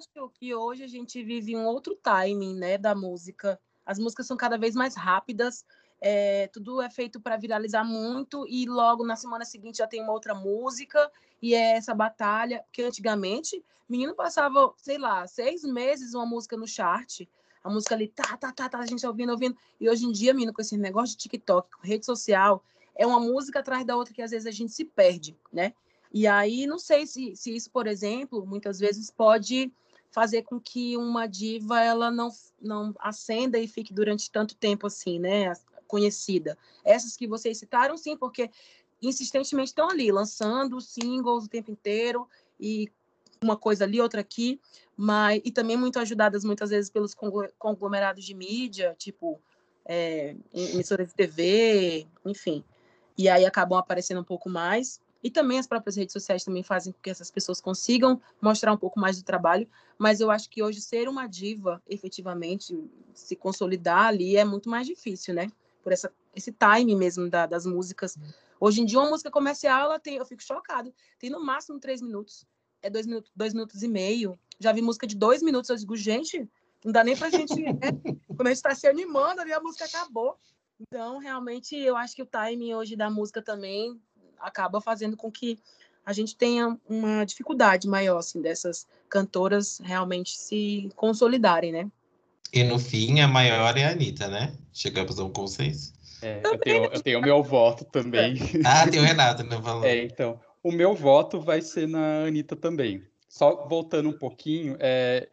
acho que hoje a gente vive um outro timing, né, da música. As músicas são cada vez mais rápidas, é, tudo é feito para viralizar muito e logo na semana seguinte já tem uma outra música e é essa batalha que antigamente menino passava, sei lá, seis meses uma música no chart, a música ali tá, tá, tá, tá, a gente ouvindo, ouvindo e hoje em dia, menino, com esse negócio de TikTok, rede social, é uma música atrás da outra que às vezes a gente se perde, né? E aí não sei se, se isso, por exemplo, muitas vezes pode fazer com que uma diva ela não, não acenda e fique durante tanto tempo assim, né? Conhecida. Essas que vocês citaram, sim, porque insistentemente estão ali, lançando singles o tempo inteiro e uma coisa ali, outra aqui, mas e também muito ajudadas muitas vezes pelos conglomerados de mídia, tipo é, emissoras de TV, enfim. E aí acabam aparecendo um pouco mais. E também as próprias redes sociais também fazem com que essas pessoas consigam mostrar um pouco mais do trabalho, mas eu acho que hoje ser uma diva, efetivamente, se consolidar ali é muito mais difícil, né? Por essa, esse time mesmo da, das músicas. Hoje em dia, uma música comercial, ela tem, eu fico chocado, tem no máximo três minutos, é dois minutos, dois minutos e meio. Já vi música de dois minutos, eu digo, gente, não dá nem pra gente. Né? Quando a gente está se animando ali, a música acabou. Então, realmente, eu acho que o timing hoje da música também acaba fazendo com que a gente tenha uma dificuldade maior, assim, dessas cantoras realmente se consolidarem, né? E no fim, a maior é a Anitta, né? Chegamos a um consenso. É, eu, tenho, eu tenho o meu voto também. Ah, tem o Renato, né? Falou. É, então, o meu voto vai ser na Anitta também. Só voltando um pouquinho, é,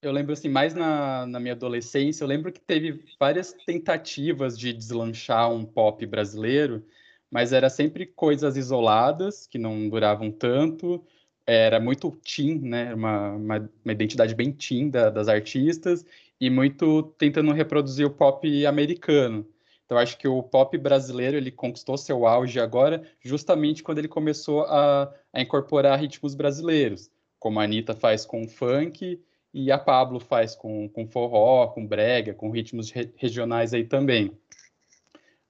eu lembro assim, mais na, na minha adolescência, eu lembro que teve várias tentativas de deslanchar um pop brasileiro, mas era sempre coisas isoladas, que não duravam tanto, era muito teen, né? Uma, uma, uma identidade bem teen da, das artistas, e muito tentando reproduzir o pop americano. Então, acho que o pop brasileiro ele conquistou seu auge agora, justamente quando ele começou a, a incorporar ritmos brasileiros, como a Anitta faz com o funk e a Pablo faz com, com forró, com brega, com ritmos re regionais aí também.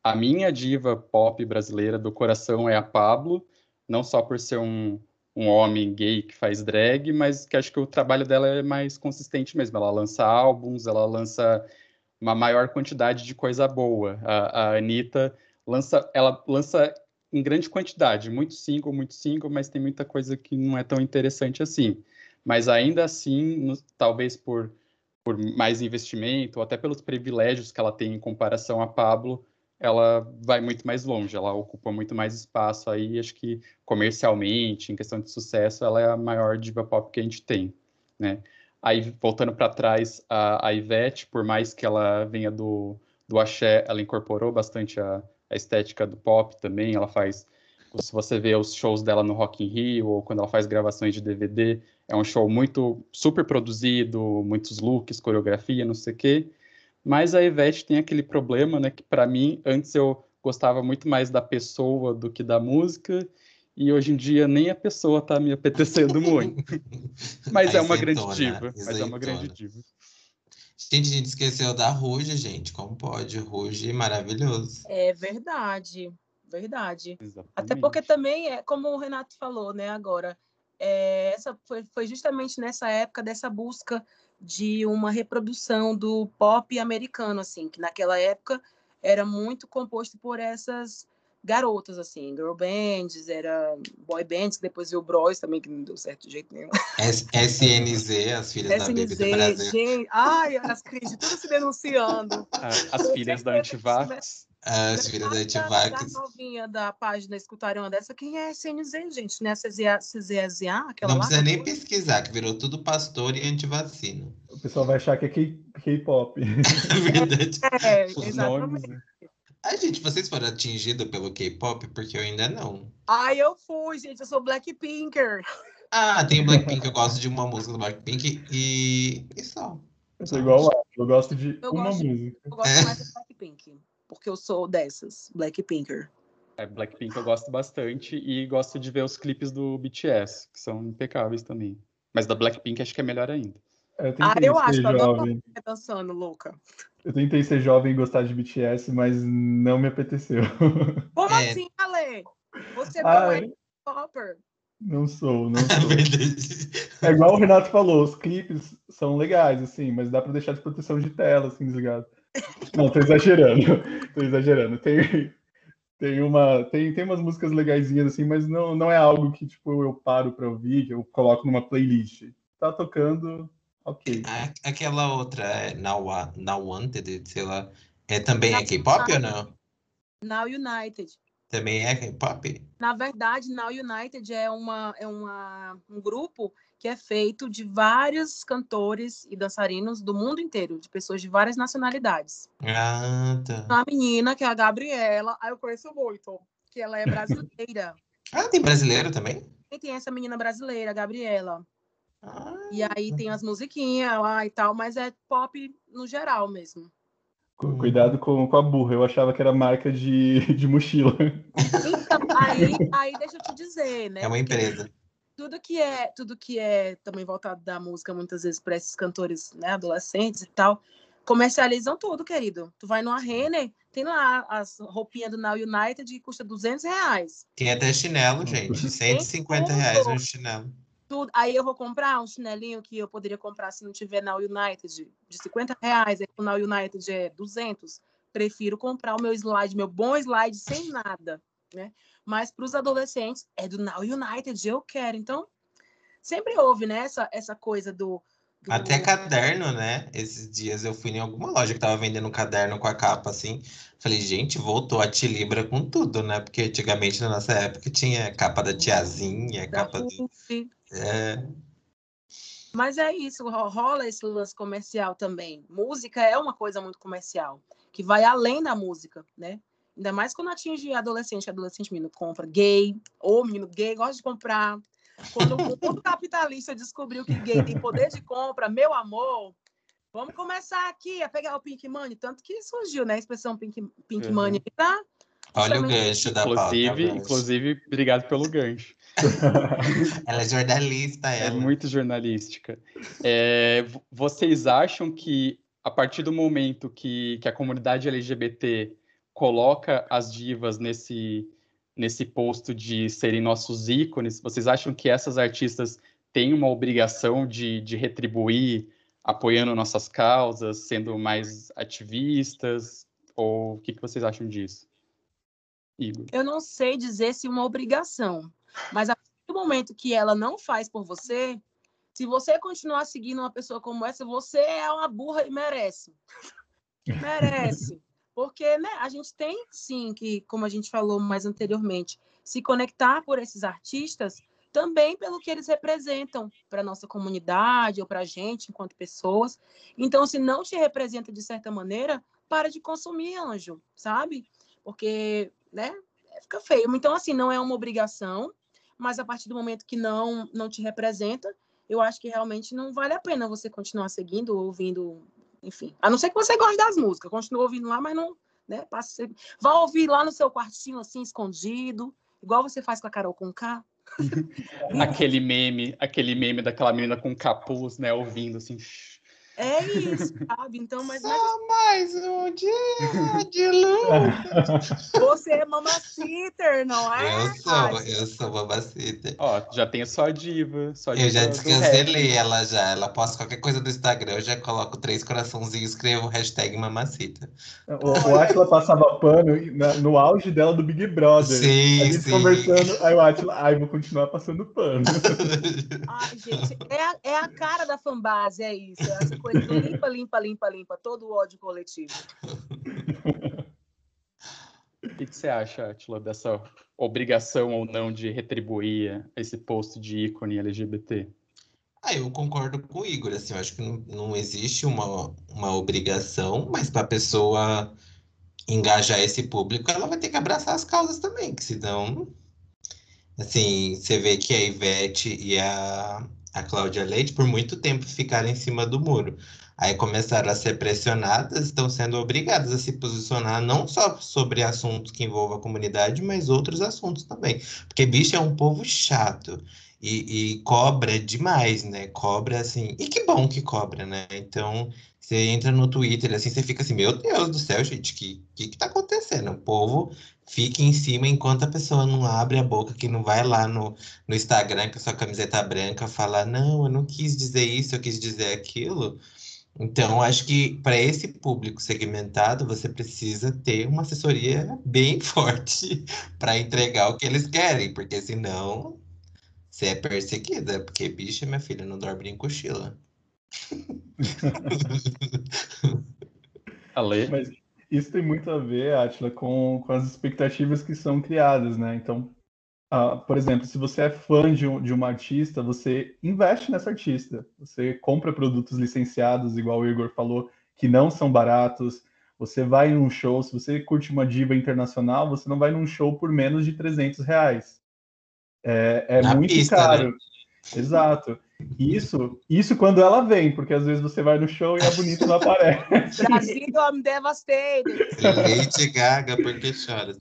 A minha diva pop brasileira do coração é a Pablo, não só por ser um, um homem gay que faz drag, mas que acho que o trabalho dela é mais consistente mesmo. Ela lança álbuns, ela lança uma maior quantidade de coisa boa. A, a Anitta lança, ela lança em grande quantidade, muito single, muito single, mas tem muita coisa que não é tão interessante assim. Mas ainda assim, no, talvez por, por mais investimento, ou até pelos privilégios que ela tem em comparação a Pablo, ela vai muito mais longe, ela ocupa muito mais espaço aí, acho que comercialmente, em questão de sucesso, ela é a maior diva pop que a gente tem, né? Aí, voltando para trás, a, a Ivete, por mais que ela venha do, do axé, ela incorporou bastante a, a estética do pop também, ela faz, se você vê os shows dela no Rock in Rio, ou quando ela faz gravações de DVD, é um show muito super produzido, muitos looks, coreografia, não sei o quê, mas a Ivete tem aquele problema, né? Que para mim, antes eu gostava muito mais da pessoa do que da música, e hoje em dia nem a pessoa tá me apetecendo muito. mas é uma grande diva. Mas é uma grande diva. Gente, a gente esqueceu da Ruge, gente. Como pode? Ruge maravilhoso. É verdade, verdade. Exatamente. Até porque também é como o Renato falou, né? Agora, é, essa foi, foi justamente nessa época dessa busca de uma reprodução do pop americano, assim, que naquela época era muito composto por essas garotas, assim, girl bands, era boy bands, que depois viu Bros também, que não deu certo de jeito nenhum. SNZ, as filhas SNZ, da Baby do Brasil. Gente, ai, as crises, tudo se denunciando. Ah, as filhas da Antivax. As filhas da Antivax. A novinha da página escutarem uma dessa, quem é SNZ, gente? Né? CZA, aquela Não lá? precisa nem pesquisar, que virou tudo pastor e antivacina. O pessoal vai achar que é K-pop. É verdade. É, exatamente. Nomes, Ai, gente, vocês foram atingidos pelo K-pop? Porque eu ainda não. Ai, eu fui, gente. Eu sou Blackpinker. Ah, tem Blackpink. eu gosto de uma música do Blackpink e, e só. Eu sou igual lá. Eu gosto de eu uma gosto, música. Eu gosto é. mais do Blackpink. Porque eu sou dessas, Blackpinker. É, Blackpink eu gosto bastante e gosto de ver os clipes do BTS, que são impecáveis também. Mas da Blackpink acho que é melhor ainda. Eu Ah, eu acho, eu adoro jovem. você dançando, louca. Eu tentei ser jovem e gostar de BTS, mas não me apeteceu. Como É. assim, Ale? Você não Ai, é popper. não sou, não É sou. É igual o Renato falou, os clipes são legais, assim, mas dá pra deixar de proteção de tela, assim, desligado. Não, tô exagerando, tô exagerando. Tem, tem, uma, tem, tem umas músicas legaisinhas, assim, mas não, não é algo que, tipo, eu paro pra ouvir, que eu coloco numa playlist. Tá tocando, ok. A- Aquela outra, é Now, Now Wanted, sei lá, é, também é K-pop ou não? Now United. Também é K-pop? Na verdade, Now United é, uma, é uma, um grupo que é feito de vários cantores e dançarinos do mundo inteiro, de pessoas de várias nacionalidades. Ah, tá. Uma menina, que é a Gabriela, aí eu conheço muito, que ela é brasileira. Ah, tem brasileiro também? e tem essa menina brasileira, a Gabriela. Ah, E aí tem as musiquinhas lá e tal, mas é pop no geral mesmo. Cu- Cuidado com, com a burra, eu achava que era marca de, de mochila. Então, aí, aí deixa eu te dizer, né? é uma porque empresa. Tudo que é tudo que é também voltado da música muitas vezes para esses cantores né, adolescentes e tal comercializam tudo querido. Tu vai numa Renner tem lá as roupinhas do Now United que custa 200 reais. Tem até chinelo, gente. 150 reais um chinelo. tudo. Aí eu vou comprar um chinelinho que eu poderia comprar se não tiver Now United de 50 reais aí o Now United é 200 prefiro comprar o meu slide meu bom slide sem nada né mas para os adolescentes é do Now United eu quero então sempre houve né essa, essa coisa do, do- Até caderno, né? Esses dias eu fui em alguma loja que tava vendendo um caderno com a capa assim. Falei, gente, voltou a Tilibra com tudo, né? Porque antigamente na nossa época tinha capa da tiazinha, da capa do. É, Mas é isso, ro- rola esse lance comercial também. Música é uma coisa muito comercial, que vai além da música, né? Ainda mais quando atinge adolescente, adolescente menino compra gay, ou menino gay gosta de comprar. Quando o mundo capitalista descobriu que gay tem poder de compra, meu amor, vamos começar aqui a pegar o Pink Money, tanto que surgiu, né, a expressão Pink, Pink Uhum. Money pra olha o gancho da Inclusive, pauta. Inclusive, obrigado pelo gancho. Ela é jornalista, É ela. muito jornalística. É, vo- vocês acham que, a partir do momento que, que a comunidade LGBT coloca as divas nesse, nesse posto de serem nossos ícones, vocês acham que essas artistas têm uma obrigação de, de retribuir apoiando nossas causas, sendo mais ativistas? Ou o que, que vocês acham disso? Igor. eu não sei dizer se uma obrigação, mas a partir do momento que ela não faz por você, se você continuar seguindo uma pessoa como essa, você é uma burra e merece. merece. Porque né, a gente tem, sim, que, como a gente falou mais anteriormente, se conectar por esses artistas também pelo que eles representam para a nossa comunidade ou para a gente enquanto pessoas. Então, se não te representa de certa maneira, para de consumir, anjo, sabe? Porque, né, fica feio. Então, assim, não é uma obrigação, mas a partir do momento que não, não te representa, eu acho que realmente não vale a pena você continuar seguindo, ouvindo, enfim. A não ser que você goste das músicas, continua ouvindo lá, mas não, né, passe... vá ouvir lá no seu quartinho, assim, escondido, igual você faz com a Carol com K. Aquele meme, aquele meme daquela menina com capuz, né, ouvindo assim. É isso, sabe? Então, mas, mas Só mais um dia de luz. você é mamaciter, não é? Eu sou, eu sou babacita. Ó, já tem só a diva, só a Eu já diva descancelei ela já. Ela posta qualquer coisa do Instagram, eu já coloco três coraçãozinhos e escrevo hashtag mamacita. O, o Atila passava pano no auge dela do Big Brother. a Sim, gente sim. conversando, aí o Atila, ai, vou continuar passando pano. Ai, gente, é a, é a cara da fanbase, é isso. É essa coisa limpa, limpa, limpa, limpa, todo o ódio coletivo. O que, que você acha, Atila, dessa obrigação ou não de retribuir esse posto de ícone LGBT? Ah, eu concordo com o Igor, assim, eu acho que não, não existe uma, uma obrigação, mas para a pessoa engajar esse público, ela vai ter que abraçar as causas também, que senão, assim, você vê que a Ivete e a, a Cláudia Leite por muito tempo ficaram em cima do muro. Aí começaram a ser pressionadas, estão sendo obrigadas a se posicionar não só sobre assuntos que envolvam a comunidade, mas outros assuntos também. Porque bicho é um povo chato. E, e, cobra demais, né? Cobra assim. E que bom que cobra, né? Então, você entra no Twitter, assim, você fica assim, meu Deus do céu, gente, que que, que tá acontecendo? O povo fica em cima enquanto a pessoa não abre a boca, que não vai lá no, no Instagram com a sua camiseta branca falar, não, eu não quis dizer isso, eu quis dizer aquilo. Então, acho que para esse público segmentado, você precisa ter uma assessoria bem forte para entregar o que eles querem, porque senão você é perseguida, porque bicha, minha filha, não dorme nem cochila. Mas isso tem muito a ver, Atila, com, com as expectativas que são criadas, né? Então, Uh, por exemplo, se você é fã de, um, de uma artista, você investe nessa artista. Você compra produtos licenciados, igual o Igor falou, que não são baratos. Você vai em um show, se você curte uma diva internacional, você não vai num show por menos de 300 reais. É, é muito pista, caro. Né? Exato. Isso, isso quando ela vem, porque às vezes você vai no show e a bonita não aparece. Brasil, I'm devastated. Lady Gaga, por que chora?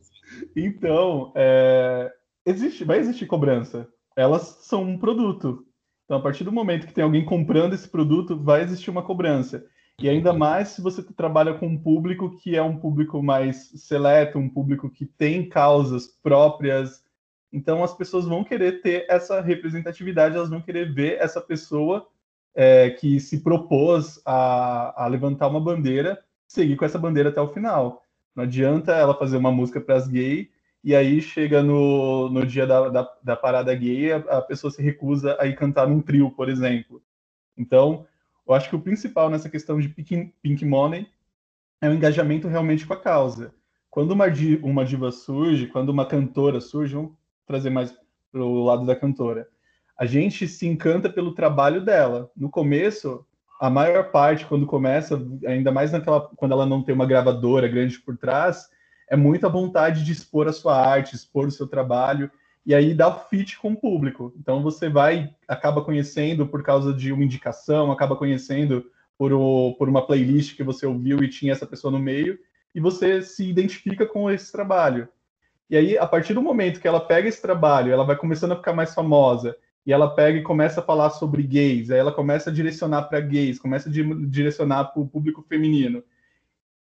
Então, é, existe, vai existir cobrança. Elas são um produto. Então, a partir do momento que tem alguém comprando esse produto, vai existir uma cobrança. E ainda mais se você trabalha com um público que é um público mais seleto, um público que tem causas próprias. Então, as pessoas vão querer ter essa representatividade, elas vão querer ver essa pessoa é, que se propôs a, a levantar uma bandeira, seguir com essa bandeira até o final. Não adianta ela fazer uma música para as gays e aí chega no, no dia da, da, da parada gay, a, a, pessoa se recusa a ir cantar num trio, por exemplo. Então, eu acho que o principal nessa questão de pink, pink money é o engajamento realmente com a causa. Quando uma, uma diva surge, quando uma cantora surge, vamos trazer mais para o lado da cantora, a gente se encanta pelo trabalho dela. No começo, a maior parte, quando começa, ainda mais naquela, quando ela não tem uma gravadora grande por trás, é muita vontade de expor a sua arte, expor o seu trabalho, e aí dá o fit com o público. Então você vai, acaba conhecendo por causa de uma indicação, acaba conhecendo por, o, por uma playlist que você ouviu e tinha essa pessoa no meio, e você se identifica com esse trabalho. E aí, a partir do momento que ela pega esse trabalho, ela vai começando a ficar mais famosa, e ela pega e começa a falar sobre gays, aí ela começa a direcionar para gays, começa a direcionar para o público feminino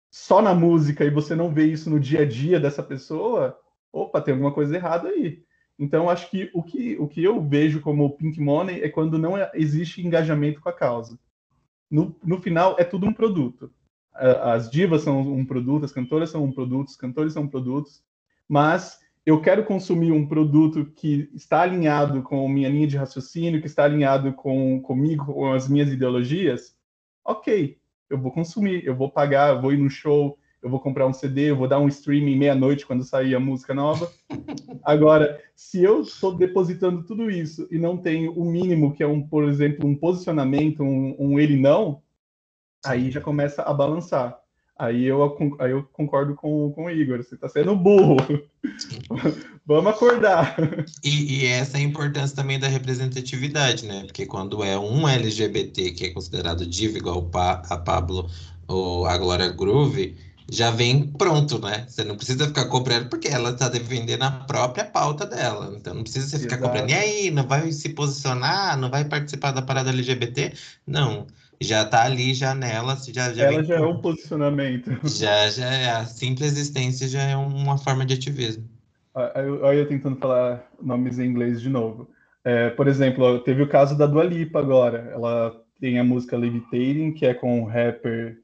só na música e você não vê isso no dia a dia dessa pessoa, opa, tem alguma coisa errada aí. Então, acho que o que, o que eu vejo como pink money é quando não existe engajamento com a causa. No, no final, é tudo um produto. As divas são um produto, as cantoras são um produto, os cantores são produtos, mas eu quero consumir um produto que está alinhado com minha linha de raciocínio, que está alinhado com comigo, com as minhas ideologias, ok eu vou consumir, eu vou pagar, eu vou ir no show, eu vou comprar um CD, eu vou dar um streaming meia-noite quando sair a música nova. Agora, se eu estou depositando tudo isso e não tenho o mínimo, que é um, por exemplo, um posicionamento, um, um ele não, aí já começa a balançar. Aí eu, aí eu concordo com, com o Igor, você está sendo burro. Vamos acordar. E, e, essa é a importância também da representatividade, né? Porque quando é um LGBT que é considerado diva, igual pa, a Pablo ou a Glória Groove, já vem pronto, né? Você não precisa ficar cobrando, porque ela está defendendo a própria pauta dela. Então não precisa você ficar Exato. cobrando. E aí, não vai se posicionar? Não vai participar da parada LGBT? Não já tá ali, já nela, já, já Ela já é um posicionamento. Já, já é, a simples existência já é uma forma de ativismo. Olha eu tentando falar nomes em inglês de novo. É, por exemplo, teve o caso da Dua Lipa agora. Ela tem a música Levitating, que é com o rapper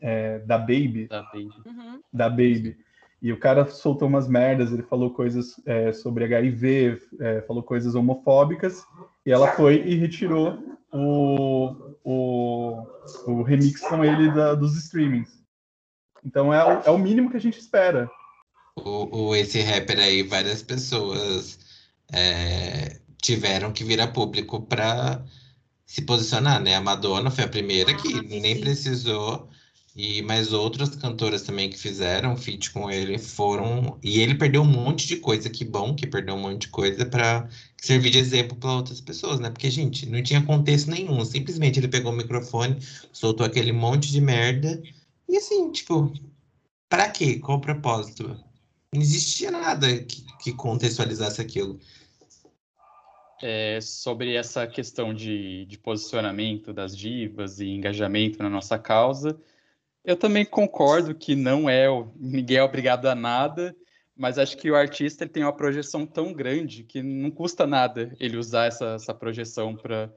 é, da Baby. Da Baby. Uhum. Da Baby. E o cara soltou umas merdas, ele falou coisas é, sobre HIV, é, falou coisas homofóbicas, e ela foi e retirou o, o, o remix com ele da, dos streamings. Então é o, é o mínimo que a gente espera. O, o esse rapper aí, várias pessoas é, tiveram que vir a público para se posicionar, né? A Madonna foi a primeira que nem precisou E mas outras cantoras também que fizeram feat com ele foram e ele perdeu um monte de coisa, que bom que perdeu um monte de coisa para servir de exemplo para outras pessoas, né? Porque gente, não tinha contexto nenhum, simplesmente ele pegou o microfone, soltou aquele monte de merda e assim, tipo, para quê? Qual o propósito? Não existia nada que, que contextualizasse aquilo. É, sobre essa questão de, de posicionamento das divas e engajamento na nossa causa, eu também concordo que não é ninguém é obrigado a nada, mas acho que o artista ele tem uma projeção tão grande que não custa nada ele usar essa, essa projeção para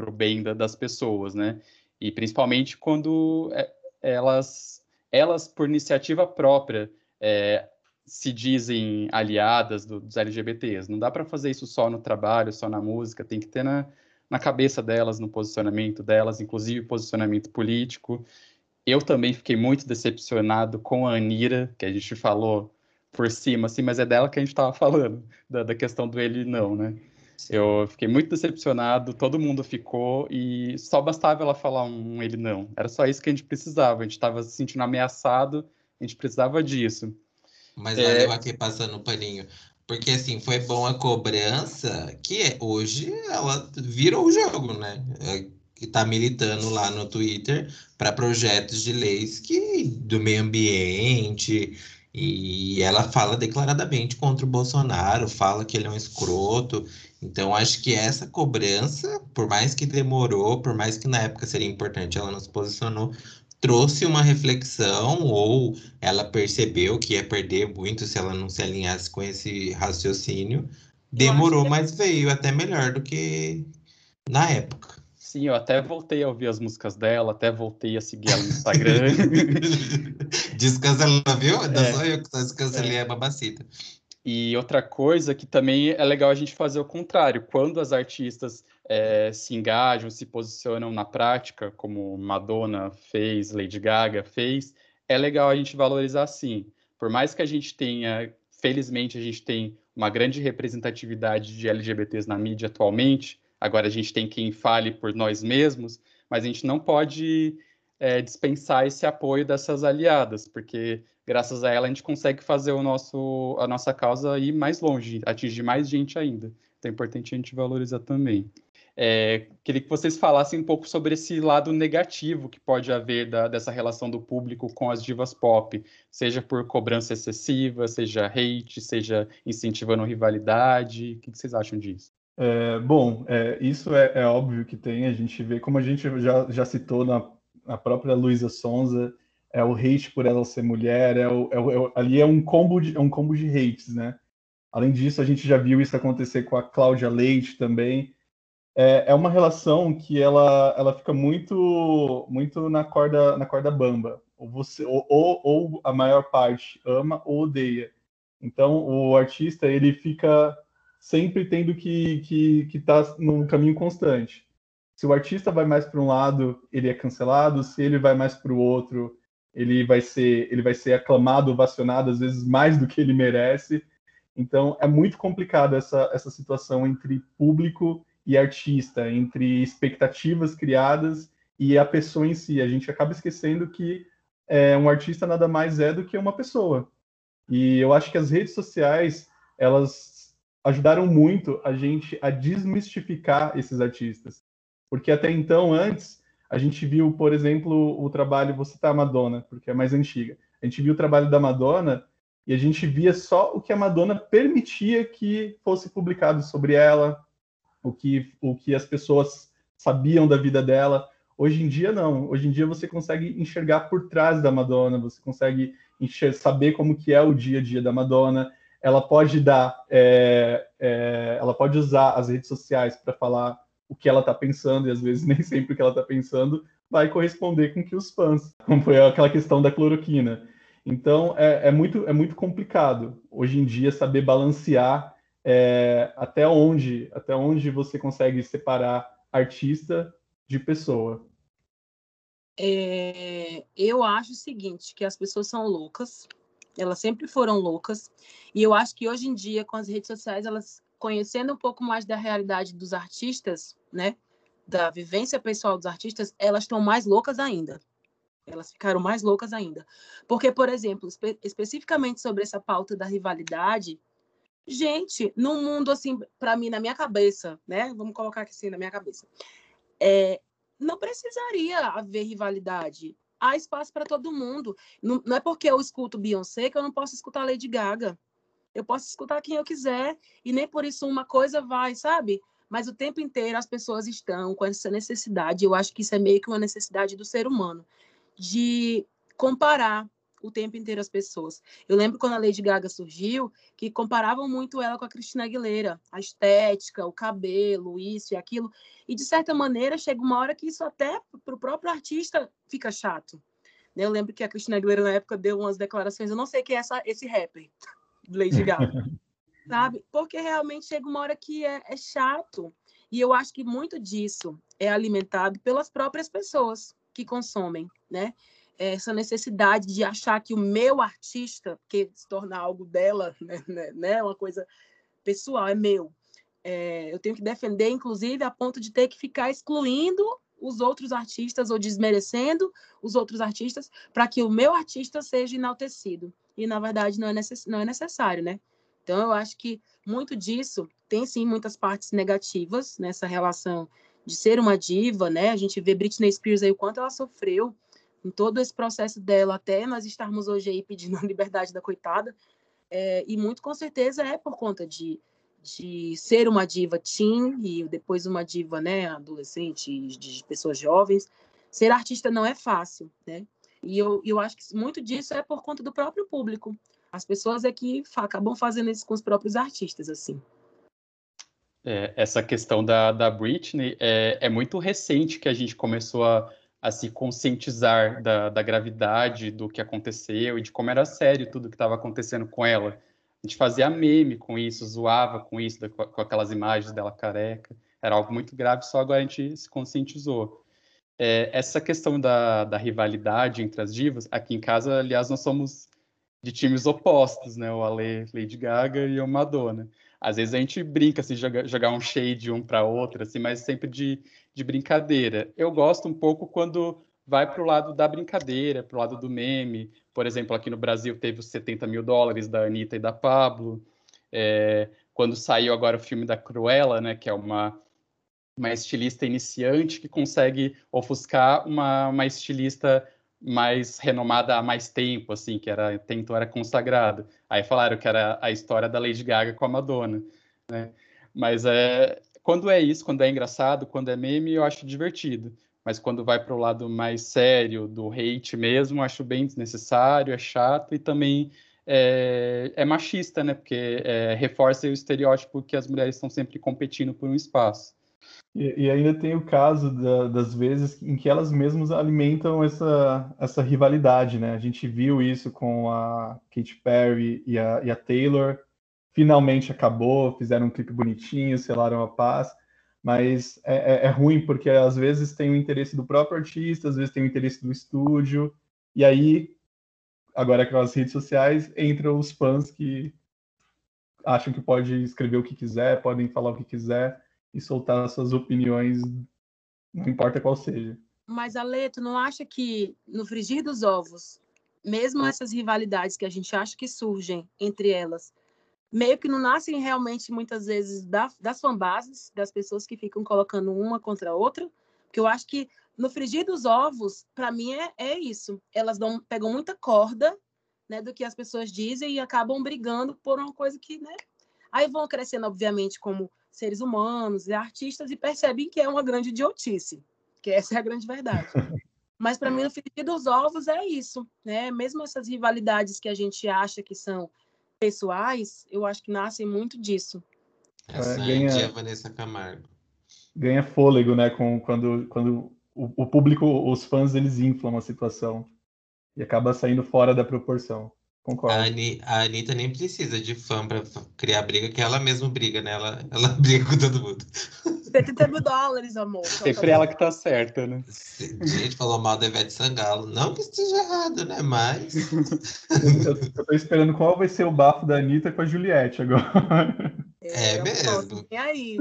o bem da, das pessoas, né? E principalmente quando é, elas, elas por iniciativa própria, é, se dizem aliadas do, dos LGBTs. Não dá para fazer isso só no trabalho, só na música, tem que ter na, na cabeça delas, no posicionamento delas, inclusive posicionamento político. Eu também fiquei muito decepcionado com a Anira, que a gente falou por cima, assim, mas é dela que a gente estava falando, da, da, questão do ele não, né? Eu fiquei muito decepcionado, todo mundo ficou, e só bastava ela falar um ele não. Era só isso que a gente precisava, a gente estava se sentindo ameaçado, a gente precisava disso. Mas é... olha eu aqui passando o paninho. Porque, assim, foi bom a cobrança, que é, hoje ela virou o jogo, né? É, que tá militando lá no Twitter para projetos de leis que do meio ambiente e ela fala declaradamente contra o Bolsonaro, fala que ele é um escroto. Então acho que essa cobrança, por mais que demorou, por mais que na época seria importante, ela não se posicionou, trouxe uma reflexão ou ela percebeu que ia perder muito se ela não se alinhasse com esse raciocínio. Demorou, que... mas veio até melhor do que na época. Sim, eu até voltei a ouvir as músicas dela, até voltei a seguir ela no Instagram. Descancelou, viu? Não é, eu que descancelei é. a babacita. E outra coisa que também é legal a gente fazer o contrário. Quando as artistas é, se engajam, se posicionam na prática, como Madonna fez, Lady Gaga fez, é legal a gente valorizar assim. Por mais que a gente tenha, felizmente, a gente tem uma grande representatividade de LGBTs na mídia atualmente, agora a gente tem quem fale por nós mesmos, mas a gente não pode é, dispensar esse apoio dessas aliadas, porque graças a ela a gente consegue fazer o nosso, a nossa causa ir mais longe, atingir mais gente ainda. Então é importante a gente valorizar também. É, queria que vocês falassem um pouco sobre esse lado negativo que pode haver da, dessa relação do público com as divas pop, seja por cobrança excessiva, seja hate, seja incentivando rivalidade. O que, vocês acham disso? É, bom, é, isso é, é, óbvio que tem, a gente vê, como a gente já, já citou na, na própria Luísa Sonza, é o hate por ela ser mulher, é o, é o, é ali é um combo de, é um combo de hates, né? Além disso, a gente já viu isso acontecer com a Cláudia Leite também, é, é uma relação que ela, ela fica muito muito na corda na corda bamba. Ou você ou, ou, ou a maior parte ama ou odeia. Então o artista ele fica sempre tendo que que que tá num caminho constante. Se o artista vai mais para um lado, ele é cancelado. Se ele vai mais para o outro, ele vai ser ele vai ser aclamado, ovacionado às vezes mais do que ele merece. Então é muito complicado essa essa situação entre público e artista, entre expectativas criadas e a pessoa em si. A gente acaba esquecendo que é, um artista nada mais é do que uma pessoa. E eu acho que as redes sociais, elas ajudaram muito a gente a desmistificar esses artistas. Porque até então, antes, a gente viu, por exemplo, o trabalho, vou citar a Madonna, porque é mais antiga. A gente viu o trabalho da Madonna e a gente via só o que a Madonna permitia que fosse publicado sobre ela, o que, o que as pessoas sabiam da vida dela. Hoje em dia, não. Hoje em dia, você consegue enxergar por trás da Madonna, você consegue saber como que é o dia a dia da Madonna. Ela pode dar, é, é, ela pode usar as redes sociais para falar o que ela está pensando, e às vezes nem sempre o que ela está pensando vai corresponder com que os fãs, como foi aquela questão da cloroquina. Então, é, é, muito, é muito complicado, hoje em dia, saber balancear é, até onde até onde você consegue separar artista de pessoa? É, eu acho o seguinte, que as pessoas são loucas, elas sempre foram loucas, e eu acho que hoje em dia, com as redes sociais, elas conhecendo um pouco mais da realidade dos artistas, né, da vivência pessoal dos artistas, elas estão mais loucas ainda. Elas ficaram mais loucas ainda. Porque, por exemplo, espe especificamente sobre essa pauta da rivalidade, gente, no mundo assim, para mim, na minha cabeça, né? Vamos colocar aqui assim na minha cabeça. É, não precisaria haver rivalidade. Há espaço para todo mundo. Não, não, é porque eu escuto Beyoncé que eu não posso escutar Lady Gaga. Eu posso escutar quem eu quiser e nem por isso uma coisa vai, sabe? Mas o tempo inteiro as pessoas estão com essa necessidade. Eu acho que isso é meio que uma necessidade do ser humano de comparar o tempo inteiro as pessoas. Eu lembro quando a Lady Gaga surgiu, que comparavam muito ela com a Cristina Aguilera, a estética, o cabelo, isso e aquilo. E de certa maneira chega uma hora que isso até para o próprio artista fica chato. Eu lembro que a Cristina Aguilera na época deu umas declarações, eu não sei quem é essa, esse rapper, Lady Gaga, sabe? Porque realmente chega uma hora que é, é chato. E eu acho que muito disso é alimentado pelas próprias pessoas que consomem, né? Essa necessidade de achar que o meu artista, que se torna algo dela, né, né, né? Uma coisa pessoal, é meu. É, eu tenho que defender, inclusive, a ponto de ter que ficar excluindo os outros artistas ou desmerecendo os outros artistas para que o meu artista seja enaltecido. E, na verdade, não é, necess... não é necessário, né? Então, eu acho que muito disso tem, sim, muitas partes negativas nessa relação de ser uma diva, né? A gente vê Britney Spears aí o quanto ela sofreu em todo esse processo dela, até nós estarmos hoje aí pedindo a liberdade da coitada. É, e muito com certeza é por conta de, de ser uma diva teen e depois uma diva, né, adolescente, de pessoas jovens. Ser artista não é fácil, né? E eu, eu acho que muito disso é por conta do próprio público. As pessoas é que acabam fazendo isso com os próprios artistas, assim. É, essa questão da, da Britney é, é muito recente que a gente começou a, a se conscientizar da, da gravidade do que aconteceu e de como era sério tudo que estava acontecendo com ela. A gente fazia meme com isso, zoava com isso, com aquelas imagens dela careca. Era algo muito grave, só agora a gente se conscientizou. É, essa questão da, da rivalidade entre as divas, aqui em casa, aliás, nós somos de times opostos, né? O Ale, Lady Gaga e o Madonna. Às vezes a gente brinca, assim, jogar, jogar um shade um para outro, assim, mas sempre de, de brincadeira. Eu gosto um pouco quando vai para o lado da brincadeira, para o lado do meme. Por exemplo, aqui no Brasil teve os 70 mil dólares da Anitta e da Pablo. É, quando saiu agora o filme da Cruella, né, que é uma, uma estilista iniciante que consegue ofuscar uma, uma estilista mais renomada há mais tempo, assim, que era até então era consagrada. Aí falaram que era a história da Lady Gaga com a Madonna, né? Mas é quando é isso, quando é engraçado, quando é meme, eu acho divertido. Mas quando vai para o lado mais sério, do hate mesmo, acho bem desnecessário, é chato e também é, é machista, né? Porque é, reforça o estereótipo que as mulheres estão sempre competindo por um espaço. E, e ainda tem o caso da, das vezes em que elas mesmas alimentam essa, essa rivalidade, né? A gente viu isso com a Katy Perry e a, e a Taylor. Finalmente acabou, fizeram um clipe bonitinho, selaram a paz. Mas é, é, é ruim porque às vezes tem o interesse do próprio artista, às vezes tem o interesse do estúdio. E aí, agora com as redes sociais, entram os fãs que acham que pode escrever o que quiser, podem falar o que quiser e soltar suas opiniões, não importa qual seja. Mas, Ale, tu não acha que no frigir dos ovos, mesmo essas rivalidades que a gente acha que surgem entre elas, meio que não nascem realmente muitas vezes da, das fanbases, das pessoas que ficam colocando uma contra a outra? Porque eu acho que no frigir dos ovos, para mim é, é isso. Elas dão, pegam muita corda né, do que as pessoas dizem e acabam brigando por uma coisa que, né? Aí vão crescendo, obviamente, como seres humanos e artistas e percebem que é uma grande idiotice, que essa é a grande verdade. Mas para mim, no frigir dos ovos é isso, né? Mesmo essas rivalidades que a gente acha que são pessoais, eu acho que nascem muito disso. Essa é, ganha, é a Vanessa Camargo. Ganha fôlego, né? Com, quando quando o, o público, os fãs, eles inflam a situação e acaba saindo fora da proporção. Concordo. A, Ani, a Anitta nem precisa de fã pra criar briga, que ela mesma briga, né? Ela, ela briga com todo mundo. 70 mil dólares, amor. Sempre ela que tá certa, né? Gente, falou mal da Ivete Sangalo. Não que esteja errado, né? Mas. eu, eu tô esperando qual vai ser o bafo da Anitta com a Juliette agora. É, é mesmo. E aí?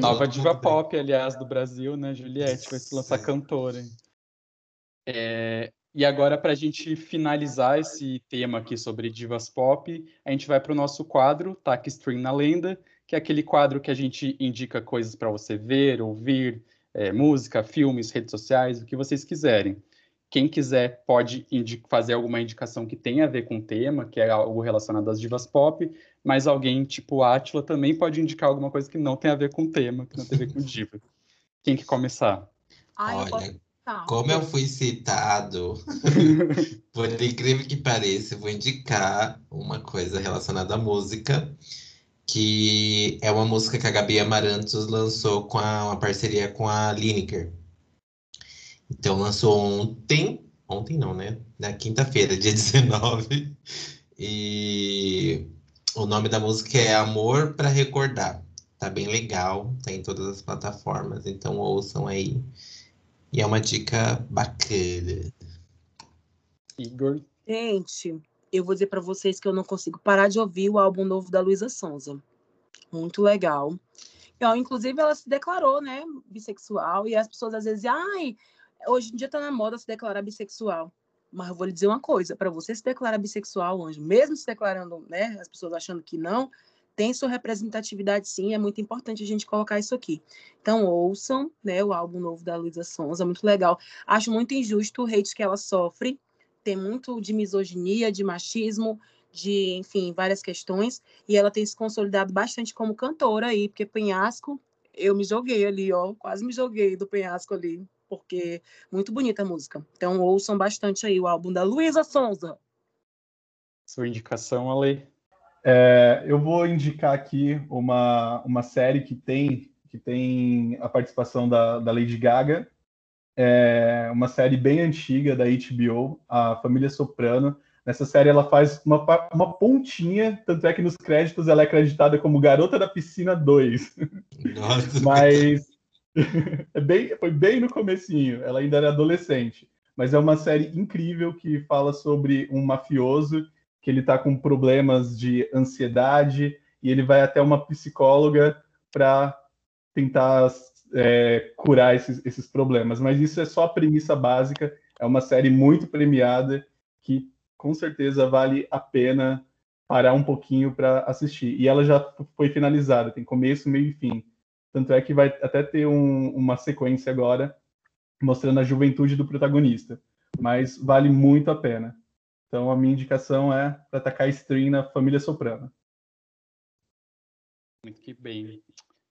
Nova diva pop, aliás, do Brasil, né? Juliette vai se lançar cantora. É, E agora, para a gente finalizar esse tema aqui sobre divas pop, a gente vai para o nosso quadro, Tac String na Lenda, que é aquele quadro que a gente indica coisas para você ver, ouvir, é, música, filmes, redes sociais, o que vocês quiserem. Quem quiser pode fazer alguma indicação que tenha a ver com o tema, que é algo relacionado às divas pop, mas alguém tipo Átila também pode indicar alguma coisa que não tem a ver com o tema, que não tem a ver com diva. Quem que começar? Ai, Olha, como eu fui citado, por incrível que pareça, eu vou indicar uma coisa relacionada à música, que é uma música que a Gabi Amarantos lançou com a, uma parceria com a Lineker. Então lançou ontem, ontem não, né? Na quinta-feira, dia 19. E o nome da música é Amor para Recordar. Tá bem legal, tá em todas as plataformas, então ouçam aí. E é uma dica bacana. Igor. Gente, eu vou dizer para vocês que eu não consigo parar de ouvir o álbum novo da Luísa Sonza. Muito legal. Inclusive, ela se declarou, né, bissexual, e as pessoas às vezes, ai, hoje em dia tá na moda se declarar bissexual. Mas eu vou lhe dizer uma coisa, para você se declarar bissexual, anjo, mesmo se declarando, né, as pessoas achando que não, tem sua representatividade sim, é muito importante a gente colocar isso aqui. Então, ouçam, né, o álbum novo da Luísa Sonza, muito legal. Acho muito injusto o hate que ela sofre, tem muito de misoginia, de machismo, de, enfim, várias questões, e ela tem se consolidado bastante como cantora aí, porque Penhasco, eu me joguei ali, ó, quase me joguei do Penhasco ali, porque muito bonita a música. Então ouçam bastante aí o álbum da Luísa Sonza. Sua indicação, Ale? É, eu vou indicar aqui uma, uma série que tem que tem a participação da, da Lady Gaga, é uma série bem antiga da HBO, a Família Soprano. Nessa série ela faz uma, uma pontinha, tanto é que nos créditos ela é acreditada como Garota da Piscina 2. Nossa. Mas é bem, foi bem no comecinho, ela ainda era adolescente. Mas é uma série incrível que fala sobre um mafioso que ele está com problemas de ansiedade e ele vai até uma psicóloga para tentar é, curar esses, esses problemas. Mas isso é só a premissa básica. É uma série muito premiada que com certeza vale a pena parar um pouquinho para assistir. E ela já foi finalizada, tem começo, meio e fim. Tanto é que vai até ter um, uma sequência agora mostrando a juventude do protagonista. Mas vale muito a pena. Então a minha indicação é para atacar stream na Família Soprano. Muito que bem.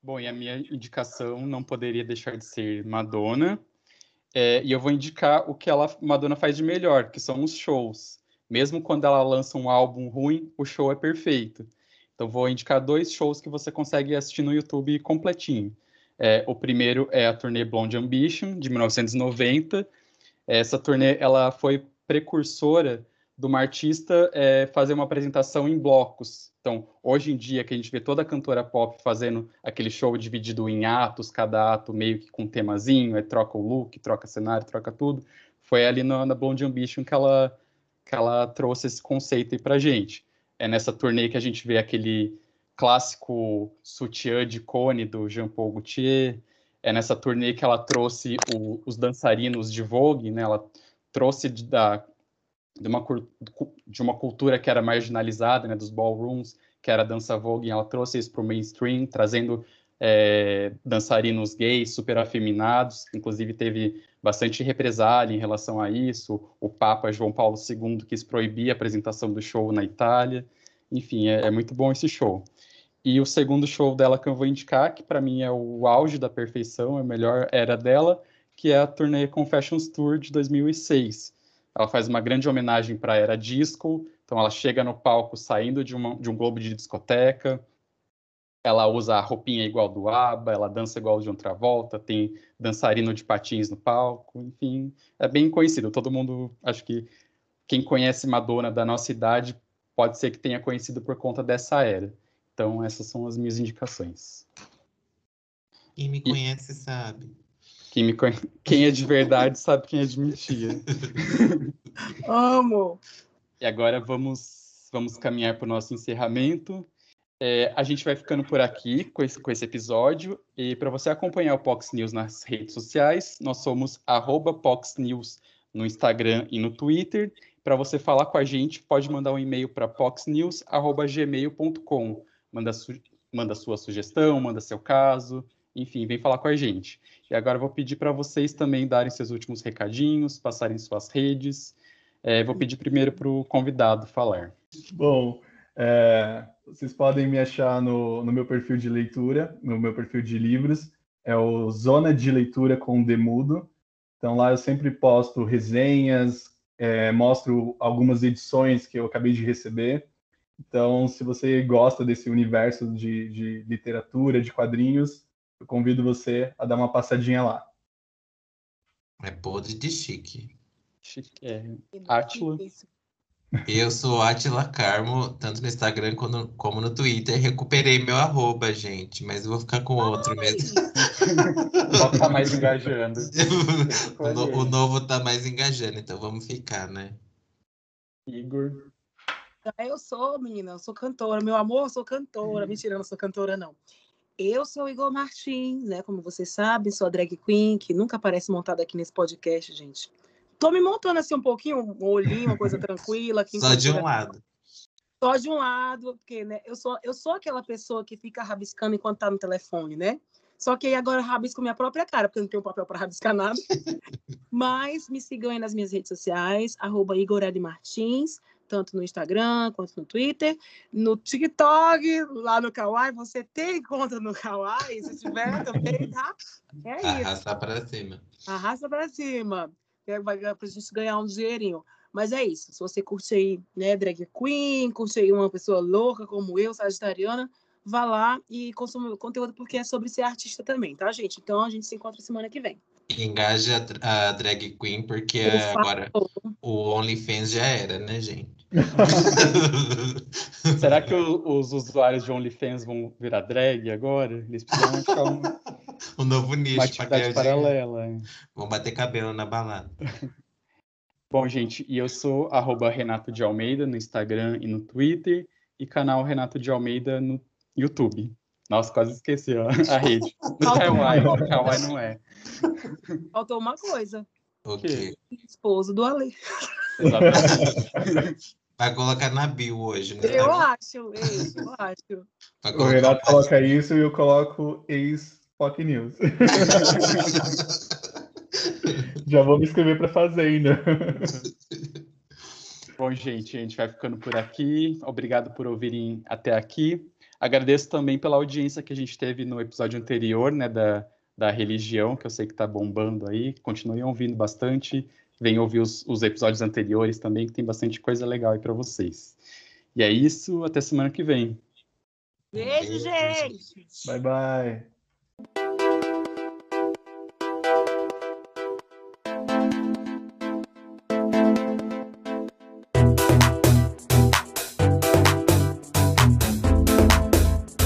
Bom, e a minha indicação não poderia deixar de ser Madonna. É, e eu vou indicar o que ela Madonna faz de melhor, que são os shows. Mesmo quando ela lança um álbum ruim, o show é perfeito. Então, vou indicar dois shows que você consegue assistir no YouTube completinho. É, o primeiro é a turnê Blonde Ambition, de 1990. Essa turnê ela foi precursora de uma artista é, fazer uma apresentação em blocos. Então, hoje em dia, que a gente vê toda cantora pop fazendo aquele show dividido em atos, cada ato meio que com um temazinho, aí troca o look, troca cenário, troca tudo, foi ali no, na Blonde Ambition que ela que ela trouxe esse conceito aí pra gente. É nessa turnê que a gente vê aquele clássico sutiã de cone do Jean-Paul Gaultier. É nessa turnê que ela trouxe o, os dançarinos de Vogue, né? Ela trouxe da, de, uma, de uma cultura que era marginalizada, né? Dos ballrooms, que era a dança Vogue, ela trouxe isso para o mainstream, trazendo é, dançarinos gays super afeminados, inclusive teve bastante represália em relação a isso. O Papa João Paulo II quis proibir a apresentação do show na Itália. Enfim, é, é muito bom esse show. E o segundo show dela que eu vou indicar, que para mim é o auge da perfeição, é a melhor era dela, que é a turnê Confessions Tour de 2006. Ela faz uma grande homenagem para a era disco, então ela chega no palco saindo de, uma, de um globo de discoteca, ela usa a roupinha igual do ABBA, ela dança igual de outra volta, tem dançarino de patins no palco, enfim, é bem conhecido. Todo mundo, acho que quem conhece Madonna da nossa idade pode ser que tenha conhecido por conta dessa era. Então, essas são as minhas indicações. Quem me conhece e... sabe. Quem, me conhe... quem é de verdade sabe quem é de mentira. Amo! E agora vamos, vamos caminhar para o nosso encerramento. É, a gente vai ficando por aqui com esse, com esse episódio. E para você acompanhar o Pox News nas redes sociais, nós somos arroba Pox News no Instagram e no Twitter. Para você falar com a gente, pode mandar um e-mail para poxnews.gmail.com. Manda, su manda sua sugestão, manda seu caso, enfim, vem falar com a gente. E agora vou pedir para vocês também darem seus últimos recadinhos, passarem suas redes. É, vou pedir primeiro para o convidado falar. Bom, é, vocês podem me achar no, no meu perfil de leitura, no meu perfil de livros, é o Zona de Leitura com Demudo. Então lá eu sempre posto resenhas, é, mostro algumas edições que eu acabei de receber. Então, se você gosta desse universo de, de literatura, de quadrinhos, eu convido você a dar uma passadinha lá. É podre de chique. Chique, é. Átila. Eu sou Atila Carmo, tanto no Instagram como, como no Twitter. Recuperei meu arroba, gente, mas eu vou ficar com outro mesmo. Só tá mais engajando. o, no, o, novo tá mais engajando, então vamos ficar, né? Igor. Eu sou, menina, eu sou cantora. Meu amor, eu sou cantora. Mentira, eu não sou cantora, não. Eu sou Igor Martins, né? Como vocês sabem, sou a drag queen, que nunca aparece montada aqui nesse podcast, gente. Tô me montando assim um pouquinho, um olhinho, uma coisa tranquila. Só de um lado. Só de um lado, porque né, eu, sou, eu sou aquela pessoa que fica rabiscando enquanto tá no telefone, né? Só que aí agora eu rabisco minha própria cara, porque eu não tenho papel para rabiscar nada. Mas me sigam aí nas minhas redes sociais, arroba Igor Martins, tanto no Instagram quanto no Twitter. No TikTok, lá no Kawaii, você tem conta no Kawaii, se tiver também, tá? É isso. Arrasta para cima. Arrasta para cima vai para a gente ganhar um dinheirinho. Mas é isso. Se você curte aí, né, drag queen, curte aí uma pessoa louca como eu, sagitariana, vá lá e consuma o conteúdo porque é sobre ser artista também, tá, gente? Então a gente se encontra semana que vem. Engaja a drag queen porque agora o OnlyFans já era, né, gente? Será que o, os usuários de OnlyFans vão virar drag agora? Eles precisam achar um, um novo nicho. Uma atividade paralela. Vão bater cabelo na balada. Bom, gente, e eu sou arroba Renato de Almeida no Instagram e no Twitter, e canal Renato de Almeida no YouTube. Nossa, quase esqueci ó, a rede. No Kawaii, no Kawaii não é. Faltou uma coisa. O quê? Esposo do Ale. Exatamente. Vai colocar na bio hoje, né? Eu acho, eu acho. O Renato coloca isso e eu coloco ex Fox News. Já vou me inscrever para Fazenda. Bom, gente, a gente vai ficando por aqui. Obrigado por ouvirem até aqui. Agradeço também pela audiência que a gente teve no episódio anterior, né, da, da religião, que eu sei que está bombando aí. Continuem ouvindo bastante. Venham ouvir os, os episódios anteriores também, que tem bastante coisa legal aí para vocês. E é isso, até semana que vem. Beijo, gente! Bye, bye!